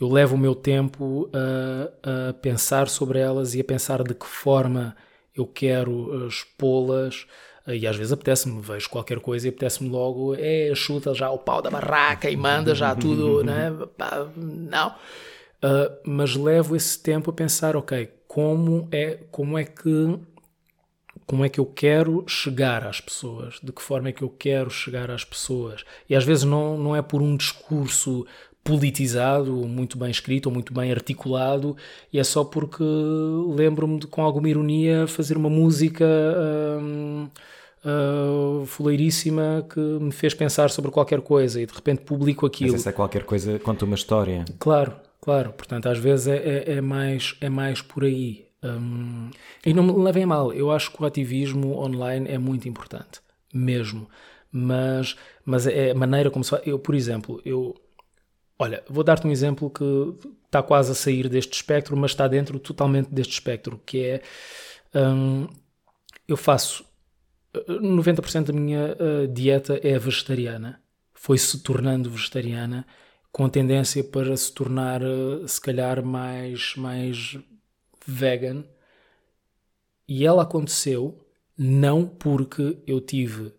eu levo o meu tempo a, a pensar sobre elas e a pensar de que forma eu quero expô-las. E às vezes apetece-me, vejo qualquer coisa e apetece-me logo, é, chuta já o pau da barraca e manda já tudo, [laughs] né? Não. Uh, mas levo esse tempo a pensar, ok, como é, como é que como é que eu quero chegar às pessoas, de que forma é que eu quero chegar às pessoas. E às vezes não, não é por um discurso politizado, muito bem escrito ou muito bem articulado, e é só porque lembro-me de, com alguma ironia, fazer uma música hum, uh, fuleiríssima que me fez pensar sobre qualquer coisa e de repente publico aquilo. Mas essa qualquer coisa conta uma história. Claro, claro. Portanto, às vezes é, é, é mais, é mais por aí. Um, e não me levem a mal, eu acho que o ativismo online é muito importante, mesmo. Mas, mas é a maneira como se faz. Eu, por exemplo, eu. Olha, vou dar-te um exemplo que está quase a sair deste espectro, mas está dentro totalmente deste espectro, que é. Um, eu faço. 90% da minha uh, dieta é vegetariana. Foi se tornando vegetariana, com tendência para se tornar, uh, se calhar, mais, mais vegan e ela aconteceu não porque eu tive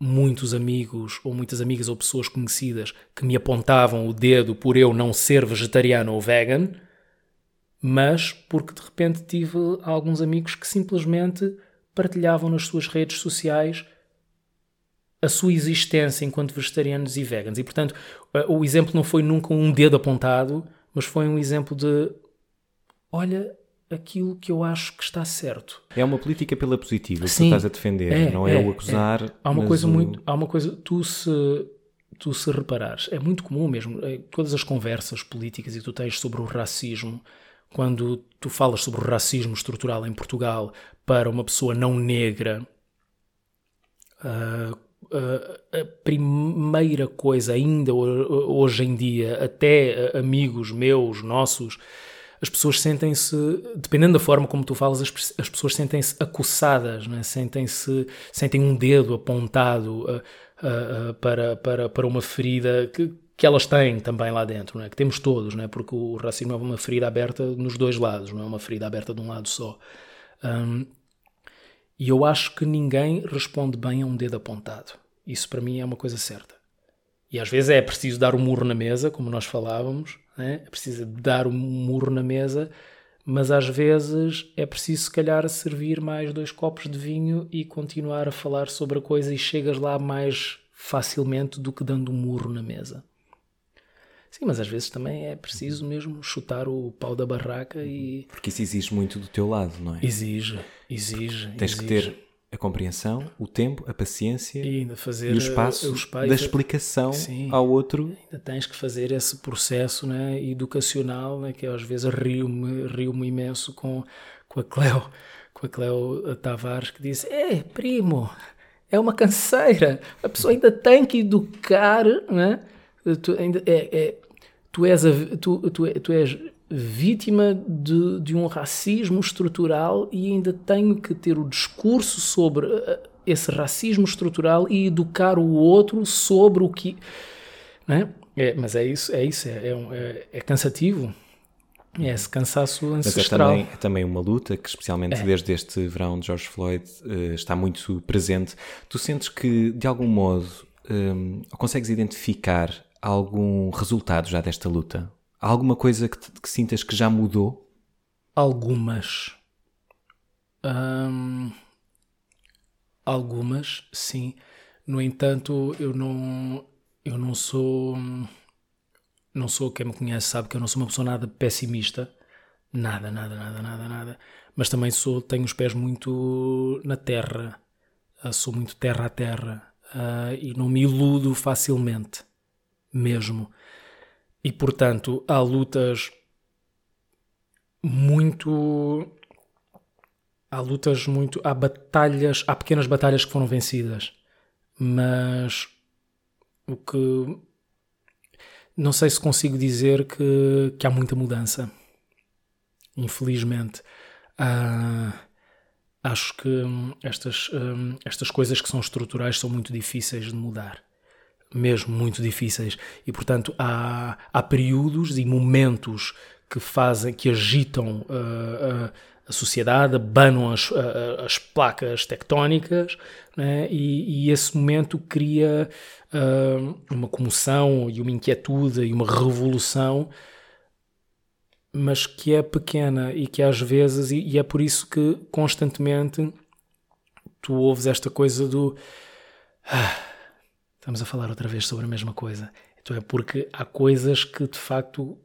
muitos amigos ou muitas amigas ou pessoas conhecidas que me apontavam o dedo por eu não ser vegetariano ou vegan, mas porque de repente tive alguns amigos que simplesmente partilhavam nas suas redes sociais a sua existência enquanto vegetarianos e veganos. E portanto, o exemplo não foi nunca um dedo apontado, mas foi um exemplo de olha, aquilo que eu acho que está certo. É uma política pela positiva que Sim, tu estás a defender, é, não é, é, o acusar. é. Há uma coisa o- muito, há uma coisa, tu se tu se reparares, é muito comum mesmo, eh, todas as conversas políticas que tu tens sobre o racismo, quando tu falas sobre o racismo estrutural em Portugal para uma pessoa não negra, ah, a primeira coisa, ainda ho- hoje em dia, até amigos meus, nossos, as pessoas sentem-se, dependendo da forma como tu falas, as, as pessoas sentem-se acossadas, não é? sentem-se, sentem um dedo apontado ah, ah, ah, para, para, para uma ferida que, que elas têm também lá dentro, não é? que temos todos, não é? porque o racismo é uma ferida aberta nos dois lados, não é uma ferida aberta de um lado só. Hum, e eu acho que ninguém responde bem a um dedo apontado. Isso para mim é uma coisa certa. E às vezes é preciso dar um murro na mesa, como nós falávamos, né? é preciso dar um murro na mesa, mas às vezes é preciso, se calhar, servir mais dois copos de vinho e continuar a falar sobre a coisa e chegas lá mais facilmente do que dando um murro na mesa. Sim, mas às vezes também é preciso mesmo chutar o pau da barraca e Porque isso exige muito do teu lado, não é? exige, exige. Tens que exige. ter a compreensão, o tempo, a paciência E ainda fazer e o espaço, eh, da explicação Sim. ao outro. ainda tens que fazer esse processo né, educacional, né, que às vezes rio-me rio imenso com, com a Cleo, com a Cleo Tavares, que diz: É, primo, é uma canseira, a pessoa ainda tem que educar, né? Tu, ainda, é, é, tu, és, a, tu, tu, tu és vítima de, de um racismo estrutural e ainda tenho que ter o discurso sobre eh, esse racismo estrutural e educar o outro sobre o que. Né? É, mas é isso, é isso, é, é, é cansativo. É esse cansaço ancestral. Mas é também, é também uma luta que, especialmente é. desde este verão de George Floyd, uh, está muito presente. Tu sentes que, de algum modo, um, consegues identificar algum resultado já desta luta? Há alguma coisa que, que sintas que já mudou? Algumas. Um, algumas, sim. No entanto, eu não, eu não sou. Não sou, quem me conhece sabe que eu não sou uma pessoa nada pessimista. Nada, nada, nada, nada, nada. Mas também sou, tenho os pés muito na terra. Uh, sou muito terra a terra. Uh, e não me iludo facilmente. Mesmo. E portanto, há lutas muito. Há lutas muito. Há batalhas. Há pequenas batalhas que foram vencidas. Mas. O que. Não sei se consigo dizer que, que há muita mudança. Infelizmente. Uh, acho que estas, um, estas coisas que são estruturais são muito difíceis de mudar mesmo muito difíceis e portanto há, há períodos e momentos que fazem que agitam uh, uh, a sociedade, abanam as, uh, as placas tectónicas né? e, e, esse momento cria uma comoção e uma inquietude e uma revolução mas que é pequena e que às vezes e, e é por isso que constantemente tu ouves esta coisa do ah, Estamos a falar outra vez sobre a mesma coisa. Então é porque há coisas que de facto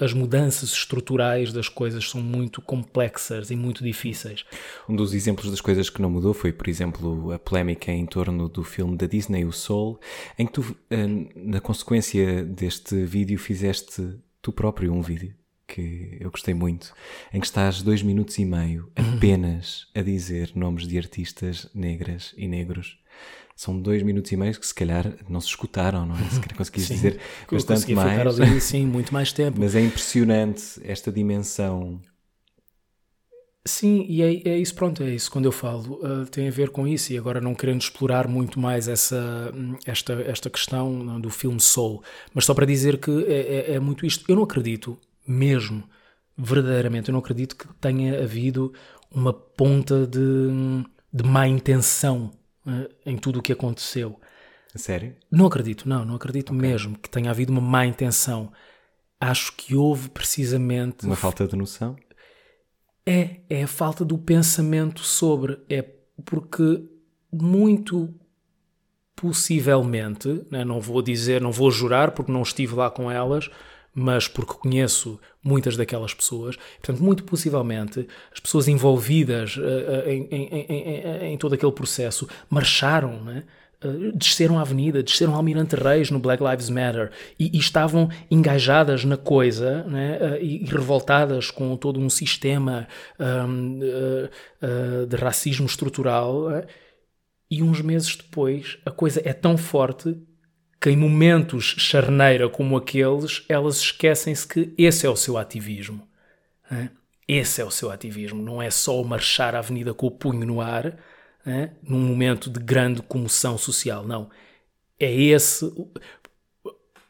as mudanças estruturais das coisas são muito complexas e muito difíceis. Um dos exemplos das coisas que não mudou foi, por exemplo, a polémica em torno do filme da Disney, O Soul, em que tu, eh, na consequência deste vídeo, fizeste tu próprio um vídeo que eu gostei muito, em que estás dois minutos e meio apenas a dizer nomes de artistas negras e negros são dois minutos e meio que se calhar não se escutaram, não é? Se calhar conseguis sim, dizer [laughs] bastante mais. Ali, sim, muito mais tempo. Mas é impressionante esta dimensão. Sim, e é, é isso, pronto, é isso. Quando eu falo, uh, tem a ver com isso, e agora não querendo explorar muito mais essa, esta, esta questão do filme Soul, mas só para dizer que é, é, é muito isto. Eu não acredito, mesmo, verdadeiramente, eu não acredito que tenha havido uma ponta de, de má intenção uh, em tudo o que aconteceu. Sério? Não acredito, não, não acredito okay. mesmo que tenha havido uma má intenção. Acho que houve precisamente. Uma falta de noção? É, é a falta do pensamento sobre. É porque muito possivelmente, né, não vou dizer, não vou jurar porque não estive lá com elas, mas porque conheço muitas daquelas pessoas. Portanto, muito possivelmente, as pessoas envolvidas uh, em, em, em, em, todo aquele processo marcharam, né? Uh, desceram a avenida, desceram Almirante Reis no Black Lives Matter e, e estavam engajadas na coisa né? Uh, e, e, revoltadas com todo um sistema um, de racismo estrutural. Né? E uns meses depois, a coisa é tão forte que em momentos charneira como aqueles, elas esquecem-se que esse é o seu ativismo. Esse é o seu ativismo. Não é só marchar a avenida com o punho no ar, num momento de grande comoção social. Não. É esse.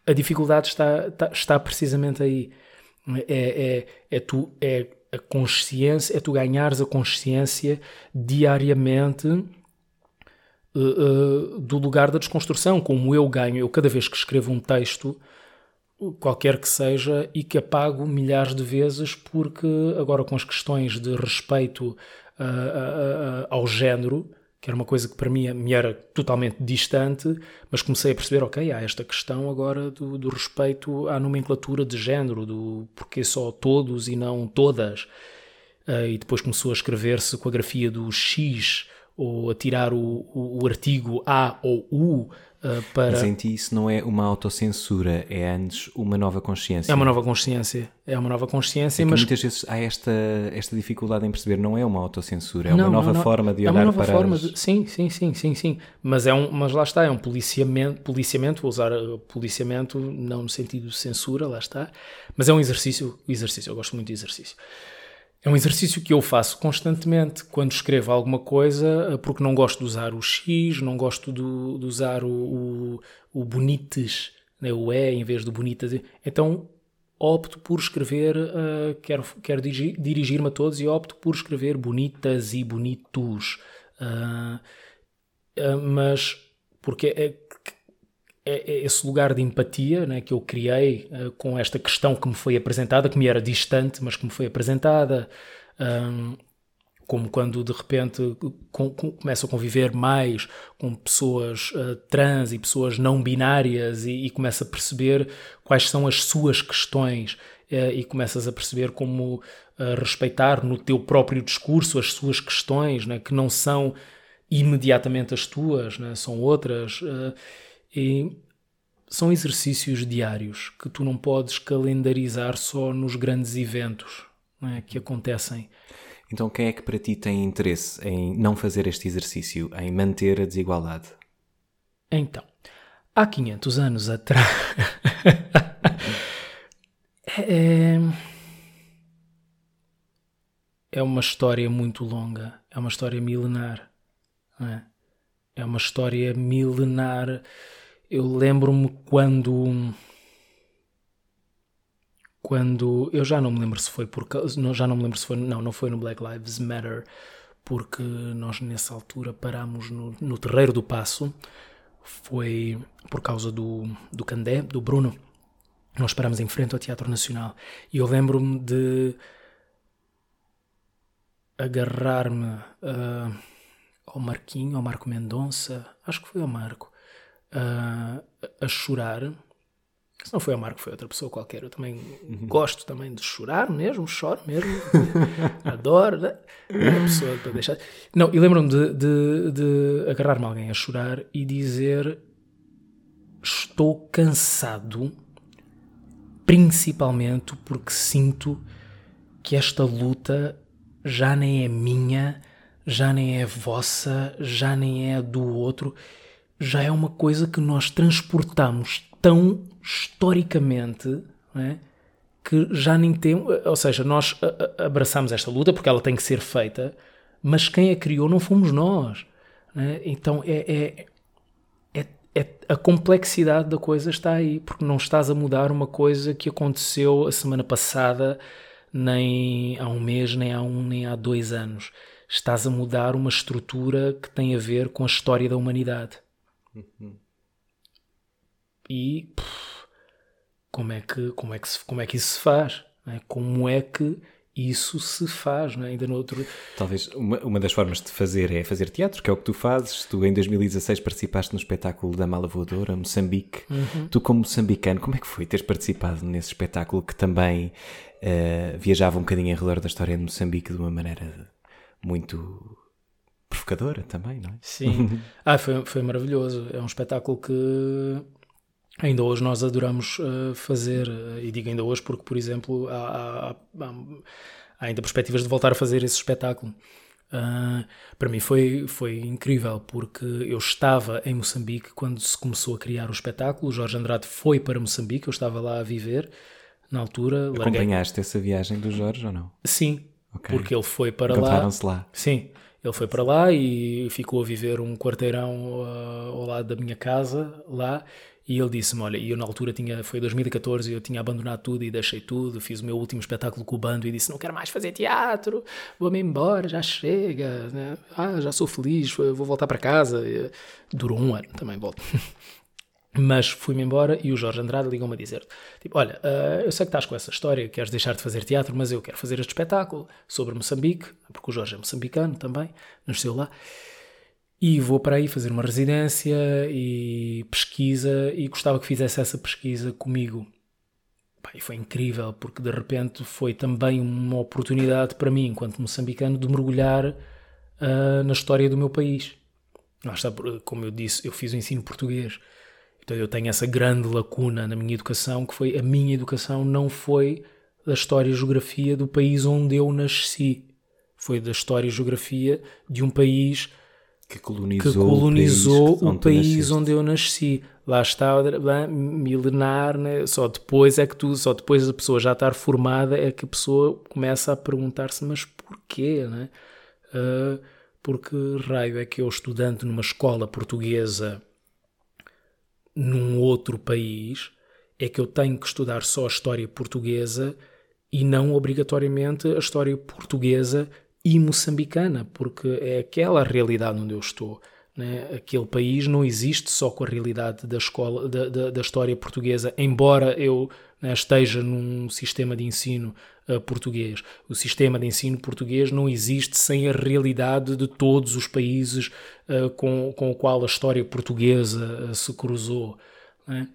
A dificuldade está, está, está precisamente aí. É, é, é, tu, é a consciência, é tu ganhares a consciência diariamente uh, do lugar da desconstrução, como eu ganho, eu cada vez que escrevo um texto, qualquer que seja, e que apago milhares de vezes, porque agora com as questões de respeito uh, ao género, que era uma coisa que para mim me era totalmente distante, mas comecei a perceber, ok, há esta questão agora do, do respeito à nomenclatura de género, do porque só todos e não todas. Uh, e depois começou a escrever-se com a grafia do X ou a tirar o, o, o artigo A ou U uh, para. Mas em ti isso não é uma autocensura, é antes uma nova consciência. É uma nova consciência. É uma nova consciência, é mas. Muitas vezes há esta, esta dificuldade em perceber, não é uma autocensura, é não, uma nova não, forma de olhar é uma nova para. Forma as... de... Sim, sim, sim, sim, sim. Mas, é um, mas lá está, é um policiamento, policiamento, vou usar uh, policiamento não no sentido de censura, lá está, mas é um exercício, exercício, eu gosto muito de exercício. É um exercício que eu faço constantemente quando escrevo alguma coisa, eh, porque não gosto de usar o X, não gosto de, de usar o, o, o bonites, né, o E em vez do bonitas. Então opto por escrever, uh, quero, quero dirigir-me a todos e opto por escrever bonitas e bonitos. Uh, uh, mas porque é, é, é, esse lugar de empatia né, que eu criei uh, com esta questão que me foi apresentada, que me era distante, mas que me foi apresentada, um, como quando de repente com, com, começo a conviver mais com pessoas uh, trans e pessoas não binárias e, começo a perceber quais são as suas questões uh, e começas a perceber como respeitar no teu próprio discurso as suas questões, né, que não são imediatamente as tuas, né, são outras. E são exercícios diários que tu não podes calendarizar só nos grandes eventos é, que acontecem. Então, quem é que para ti tem interesse em não fazer este exercício, em manter a desigualdade? Então, há 500 anos atrás. [laughs] é... é uma história muito longa, é uma história milenar. É? é uma história milenar eu lembro-me quando quando eu já não me lembro se foi por não, já não me lembro se foi não não foi no Black Lives Matter porque nós nessa altura parámos no, no terreiro do Passo. Foi por causa do do Candé do Bruno. Nós parámos em frente ao Teatro Nacional. E eu lembro-me de agarrar-me uh, ao Marquinho ao Marco Mendonça. Acho que foi ao Marco a, a chorar. Se não foi a Marco, foi outra pessoa qualquer. Eu também uhum. gosto também de chorar mesmo, choro mesmo. [laughs] Adoro. Né? A pessoa para deixar. Não, e lembro-me de, de, de agarrar-me alguém a chorar e dizer: Estou cansado, principalmente porque sinto que esta luta já nem é minha, já nem é vossa, já nem é do outro já é uma coisa que nós transportamos tão historicamente é? que já nem temos. Ou seja, nós abraçamos esta luta porque ela tem que ser feita, mas quem a criou não fomos nós. É? Então é, é, é, é, a complexidade da coisa está aí, porque não estás a mudar uma coisa que aconteceu a semana passada, nem há um mês, nem há um, nem há dois anos. Estás a mudar uma estrutura que tem a ver com a história da humanidade. Uhum. E pff, como, é que, como, é que se, como é que isso se faz? É? Como é que isso se faz, é? ainda no outro. Talvez uma, uma das formas de fazer é fazer teatro, que é o que tu fazes. Tu em 2016 participaste no espetáculo da Mala Voadora, Moçambique. Uhum. Tu, como moçambicano, como é que foi teres participado nesse espetáculo que também uh, viajava um bocadinho em redor da história de Moçambique de uma maneira muito provocadora também, não é? Sim. [laughs] ah, foi, foi maravilhoso. É um espetáculo que ainda hoje nós adoramos uh, fazer. E digo ainda hoje porque, por exemplo, há, há, há, há ainda perspectivas de voltar a fazer esse espetáculo. Uh, para mim foi, foi incrível porque eu estava em Moçambique quando se começou a criar o espetáculo. O Jorge Andrade foi para Moçambique, eu estava lá a viver na altura. Acompanhaste larguei... essa viagem do Jorge ou não? Sim, okay. porque ele foi para lá. lá. Sim, ele foi para lá e ficou a viver um quarteirão uh, ao lado da minha casa, lá, e ele disse-me, olha, eu na altura tinha, foi 2014, eu tinha abandonado tudo e deixei tudo, fiz o meu último espetáculo com o bando e disse, não quero mais fazer teatro, vou-me embora, já chega, né? ah, já sou feliz, vou voltar para casa. Durou um ano também, volto. [laughs] Mas fui-me embora e o Jorge Andrade ligou-me a dizer: tipo, Olha, uh, eu sei que estás com essa história, queres deixar de fazer teatro, mas eu quero fazer este espetáculo sobre Moçambique, porque o Jorge é moçambicano também, nasceu lá, e vou para aí fazer uma residência e pesquisa, e gostava que fizesse essa pesquisa comigo. E foi incrível, porque de repente foi também uma oportunidade para mim, enquanto moçambicano, de mergulhar uh, na história do meu país. Está, como eu disse, eu fiz o ensino português. Então eu tenho essa grande lacuna na minha educação, que foi a minha educação não foi da história e geografia do país onde eu nasci. Foi da história e geografia de um país que colonizou, que colonizou o país, o país onde eu nasci. Lá está, milenar, né? só depois é que tu, só depois da pessoa já estar formada é que a pessoa começa a perguntar-se, mas porquê, né? Uh, porque raio é que eu, estudante numa escola portuguesa num outro país, é que eu tenho que estudar só a história portuguesa e não obrigatoriamente a história portuguesa e moçambicana, porque é aquela realidade onde eu estou. Né? Aquele país não existe só com a realidade da escola, da, da, da história portuguesa, embora eu né, esteja num sistema de ensino português. O sistema de ensino português não existe sem a realidade de todos os países uh, com, com o qual a história portuguesa uh, se cruzou. Né?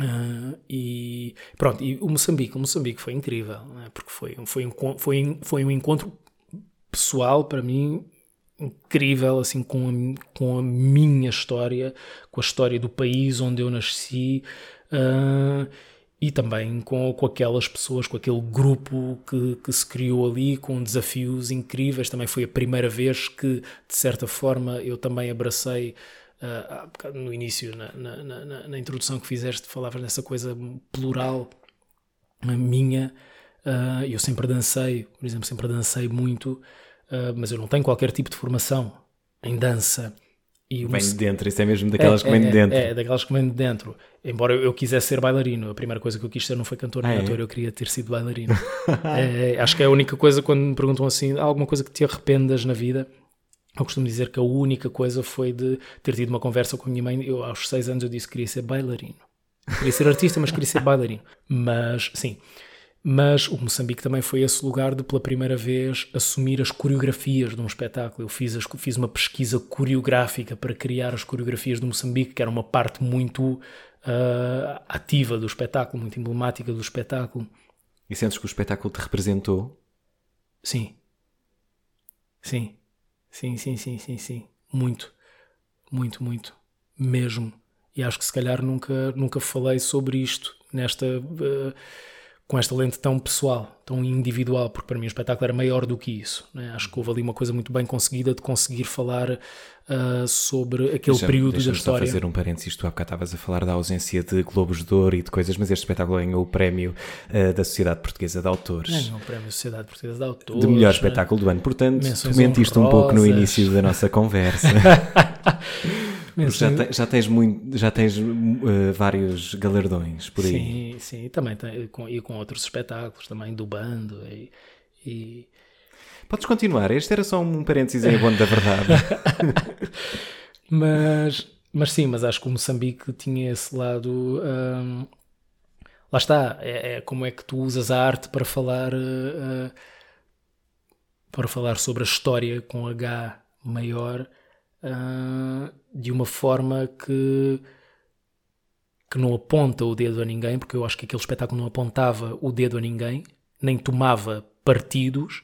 Uh, e pronto, e o Moçambique, o Moçambique foi incrível, né? porque foi, foi, um, foi, foi um encontro pessoal para mim incrível assim com a, com a minha história, com a história do país onde eu nasci uh, e também com, com aquelas pessoas, com aquele grupo que, que se criou ali, com desafios incríveis. Também foi a primeira vez que, de certa forma, eu também abracei uh, no início, na, na, na, na, introdução que fizeste, falavas nessa coisa plural minha. Uh, eu sempre dancei, por exemplo, sempre dancei muito, uh, mas eu não tenho qualquer tipo de formação em dança. E vem de dentro, isso é mesmo daquelas é, que vem de é, dentro. É, é, daquelas que vem de dentro. Embora eu quisesse ser bailarino, a primeira coisa que eu quis ser não foi cantor nem ah, ator, é? eu queria ter sido bailarino. [laughs] É, acho que é a única coisa quando me perguntam assim, alguma coisa que te arrependas na vida? Eu costumo dizer que a única coisa foi de ter tido uma conversa com a minha mãe. Eu, aos seis anos, eu disse que queria ser bailarino. Queria ser artista, mas queria ser bailarino. Mas, sim. Mas o Moçambique também foi esse lugar de, pela primeira vez, assumir as coreografias de um espetáculo. Eu fiz, as, fiz uma pesquisa coreográfica para criar as coreografias do Moçambique, que era uma parte muito uh, ativa do espetáculo, muito emblemática do espetáculo. E sentes que o espetáculo te representou? Sim. Sim. Sim, sim, sim, sim, sim. Muito. Muito, muito. Mesmo. E acho que se calhar nunca, nunca falei sobre isto nesta. Uh, com esta lente tão pessoal, tão individual, porque para mim o espetáculo era maior do que isso. Né? Acho que houve ali uma coisa muito bem conseguida de conseguir falar uh, sobre aquele deixa, período deixa da história. só fazer um parênteses, tu há bocado estavas a falar da ausência de Globos de Ouro e de coisas, mas este espetáculo ganhou o prémio uh, da Sociedade Portuguesa de Autores. Ganhou o prémio da Sociedade Portuguesa de Autores. De melhor espetáculo do ano, portanto, tu mentiste um pouco no início da nossa [laughs] conversa. [laughs] já, te, já, tens, muito, já tens uh, vários galardões por aí. Sim, sim, também tem, com, e com outros espetáculos também do bando e, e... Podes continuar, este era só um parênteses em bom da verdade. [laughs] mas, mas sim, mas acho que o Moçambique tinha esse lado. Um, lá está, é, é, como é que tu usas a arte para falar uh, para falar sobre a história com H maior uh, de uma forma que, que não aponta o dedo a ninguém, porque eu acho que aquele espetáculo não apontava o dedo a ninguém, nem tomava partidos,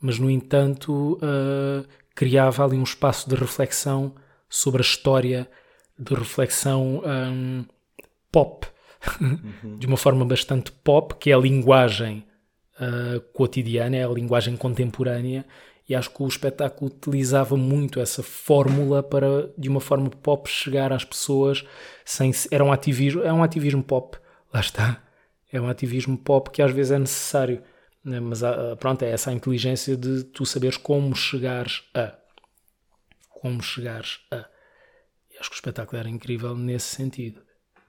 mas no entanto uh, criava ali um espaço de reflexão sobre a história, de reflexão um, pop, uhum. [laughs] de uma forma bastante pop, que é a linguagem uh, cotidiana, é a linguagem contemporânea e acho que o espetáculo utilizava muito essa fórmula para, de uma forma pop, chegar às pessoas sem. Era um ativismo, é um ativismo pop, lá está. É um ativismo pop que às vezes é necessário. Né? Mas ah, pronto, é essa a inteligência de tu saberes como chegares a. Como chegares a. E acho que o espetáculo era incrível nesse sentido.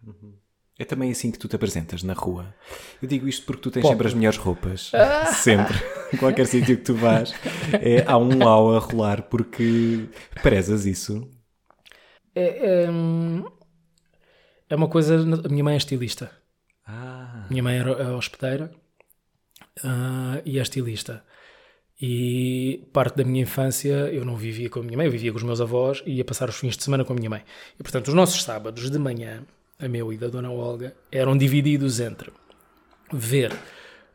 Uhum. É também assim que tu te apresentas na rua. Eu digo isto porque tu tens Pop. sempre as melhores roupas. Ah. [laughs] Sempre. Em qualquer [laughs] sítio que tu vás, é, há um lau a rolar porque prezas isso. É, é, é, uma coisa. A minha mãe é estilista. Ah. Minha mãe é hospedeira uh, e é estilista. E parte da minha infância eu não vivia com a minha mãe, eu vivia com os meus avós e ia passar os fins de semana com a minha mãe. E portanto, os nossos sábados de manhã a meu e da Dona Olga, eram divididos entre ver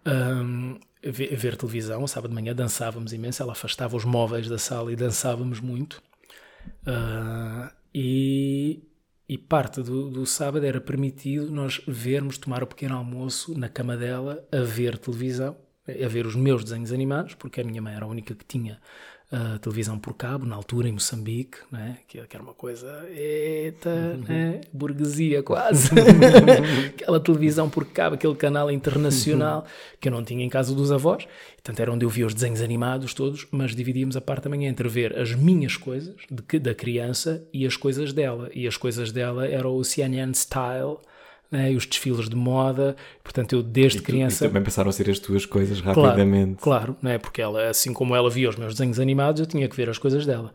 um, ver, ver televisão, sábado de manhã dançávamos imenso, ela afastava os móveis da sala e dançávamos muito. Uh, e, e parte do, do, sábado era permitido nós vermos, tomar o pequeno almoço na cama dela, a ver televisão, a ver os meus desenhos animados, porque a minha mãe era a única que tinha a televisão por cabo, na altura em Moçambique, né? que, era uma coisa, eita, né? burguesia quase. [laughs] Aquela televisão por cabo, aquele canal internacional que eu não tinha em casa dos avós. Portanto, era onde eu via os desenhos animados todos, mas dividíamos a parte também entre ver as minhas coisas de, da criança e as coisas dela. E as coisas dela eram o CNN Style, né, e os desfiles de moda. Portanto, eu desde e tu, criança. E também passaram a ser as tuas coisas rapidamente. Claro, claro né, porque ela, assim como ela via os meus desenhos animados, eu tinha que ver as coisas dela.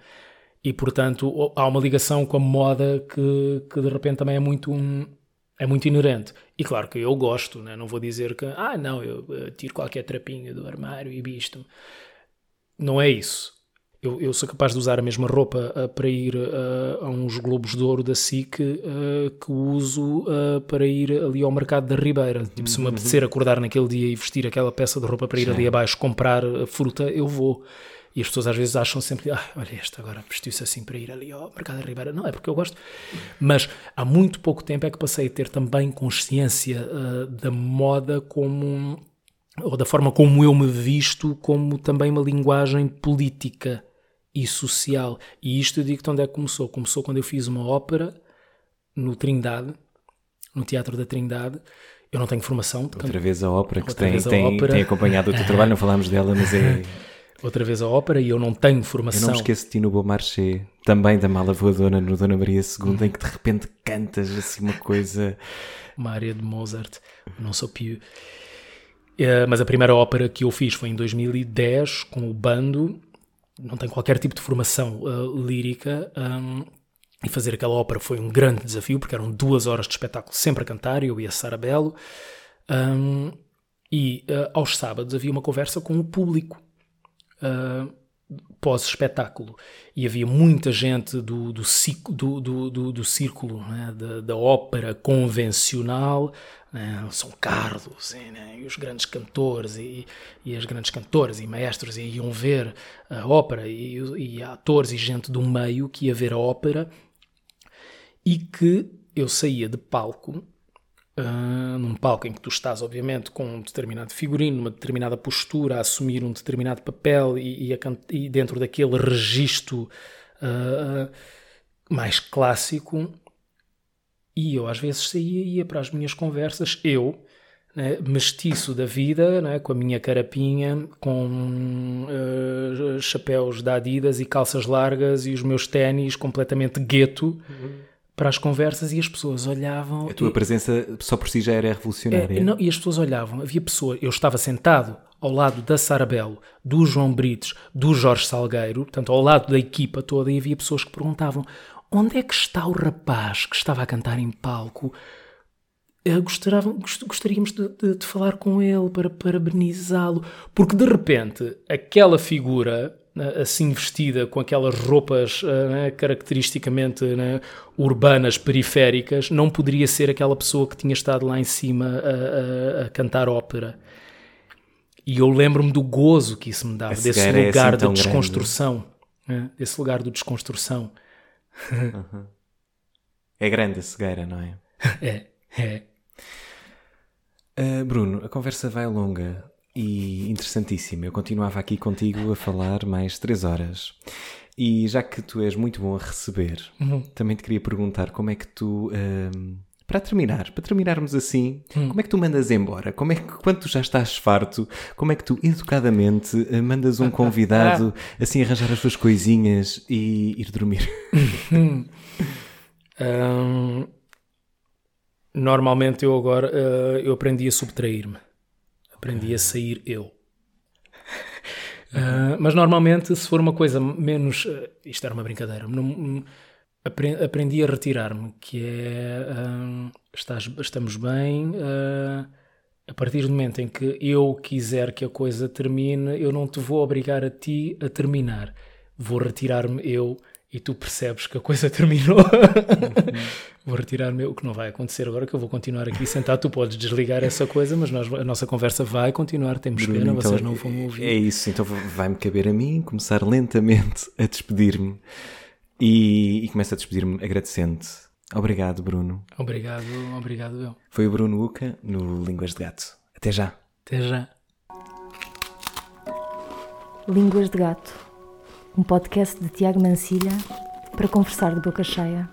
E portanto, há uma ligação com a moda que, que de repente também é muito. Um, é muito inerente. E claro que eu gosto, né? não vou dizer que, ah, não, eu, eu tiro qualquer trapinho do armário e visto. Não é isso eu, eu, sou capaz de usar a mesma roupa uh, para ir uh, a uns Globos de Ouro da SIC uh, que uso para ir ali ao mercado da Ribeira. Tipo, se me uhum. apetecer acordar naquele dia e vestir aquela peça de roupa para ir Sim. ali abaixo comprar fruta, eu vou. E as pessoas às vezes acham sempre, ah, olha este agora vestiu-se assim para ir ali ao mercado da Ribeira. Não, é porque eu gosto. Mas há muito pouco tempo é que passei a ter também consciência da moda como ou da forma como eu me visto, como também uma linguagem política e social. E isto eu digo-te onde é que começou. Começou quando eu fiz uma ópera no Trindade, no Teatro da Trindade. Eu não tenho formação. Outra vez a ópera que tem, tem, ópera. tem acompanhado o teu trabalho, não falámos dela, mas é. [laughs] Outra vez a ópera e eu não tenho formação. Eu não me esqueço de ti no Beaumarchais, também da Mala Voadora no Dona Maria II, em que de repente cantas assim uma coisa. Uma área de Mozart, não sou pio. Uh, mas a primeira ópera que eu fiz foi em 2010 com o bando não tenho qualquer tipo de formação uh, lírica. Um, e fazer aquela ópera foi um grande desafio, porque eram duas horas de espetáculo sempre a cantar, eu e a Sara Belo. Um, e uh, aos sábados havia uma conversa com o público. Uh, pós-espetáculo. E havia muita gente do, do, do, do, do círculo né, da, da, ópera convencional, né, São Carlos, e, né, e, os grandes cantores e, e, as grandes cantoras e maestros e iam ver a ópera e, e atores e gente do meio que ia ver a ópera e que eu saía de palco Uh, num palco em que tu estás, obviamente, com um determinado figurino, numa determinada postura, a assumir um determinado papel e, e, a, e dentro daquele registro uh, mais clássico. E eu às vezes saía e ia para as minhas conversas, eu, né, mestiço da vida, né, com a minha carapinha, com uh, chapéus da Adidas e calças largas e os meus ténis completamente gueto. Uhum para as conversas e as pessoas olhavam. A tua e... presença só por si já era revolucionária. É, não, e as pessoas olhavam. Havia pessoas. Eu estava sentado ao lado da Sara Belo, do João Brites, do Jorge Salgueiro, portanto, ao lado da equipa toda, e havia pessoas que perguntavam: onde é que está o rapaz que estava a cantar em palco? Eh, gostaríamos de, de, de falar com ele para parabenizá-lo, porque de repente aquela figura assim vestida, com aquelas roupas uh, né, caracteristicamente né, urbanas, periféricas, não poderia ser aquela pessoa que tinha estado lá em cima a, a, a cantar ópera. E eu lembro-me do gozo que isso me dava, Esse desse lugar é assim de desconstrução. Né, desse lugar de desconstrução. Uhum. É grande a cegueira, não é? [laughs] é, é. Uh, Bruno, a conversa vai longa e interessantíssimo. Eu continuava aqui contigo a falar mais três horas. E já que tu és muito bom a receber, uhum. também te queria perguntar como é que tu. Um, para terminar, para terminarmos assim, uhum. como é que tu mandas embora? Como é que, quando tu já estás farto, como é que tu educadamente eh, mandas um [laughs] convidado assim arranjar as suas coisinhas e ir dormir? [laughs] um, normalmente eu agora uh, eu aprendi a subtrair-me aprendi a sair eu. Uh, mas normalmente, se for uma coisa menos. Uh, isto era uma brincadeira. Não, aprendi a retirar-me, que é. Uh, estás, estamos bem. a partir do momento em que eu quiser que a coisa termine, eu não te vou obrigar a ti a terminar. Vou retirar-me eu e tu percebes que a coisa [laughs] terminou. Vou retirar-me, o que não vai acontecer agora, que eu vou continuar aqui sentado. Tu podes desligar essa coisa, mas nós, a nossa conversa vai continuar. Temos Bruno, pena, então, vocês não vão ouvir. É isso, então vai-me caber a mim começar lentamente a despedir-me e, e começo a despedir-me agradecendo. Obrigado, Bruno. Obrigado, obrigado eu. Foi o Bruno Uca no Línguas de Gato. Até já. Até já. Línguas de Gato, um podcast de Tiago Mancilha para conversar de boca cheia.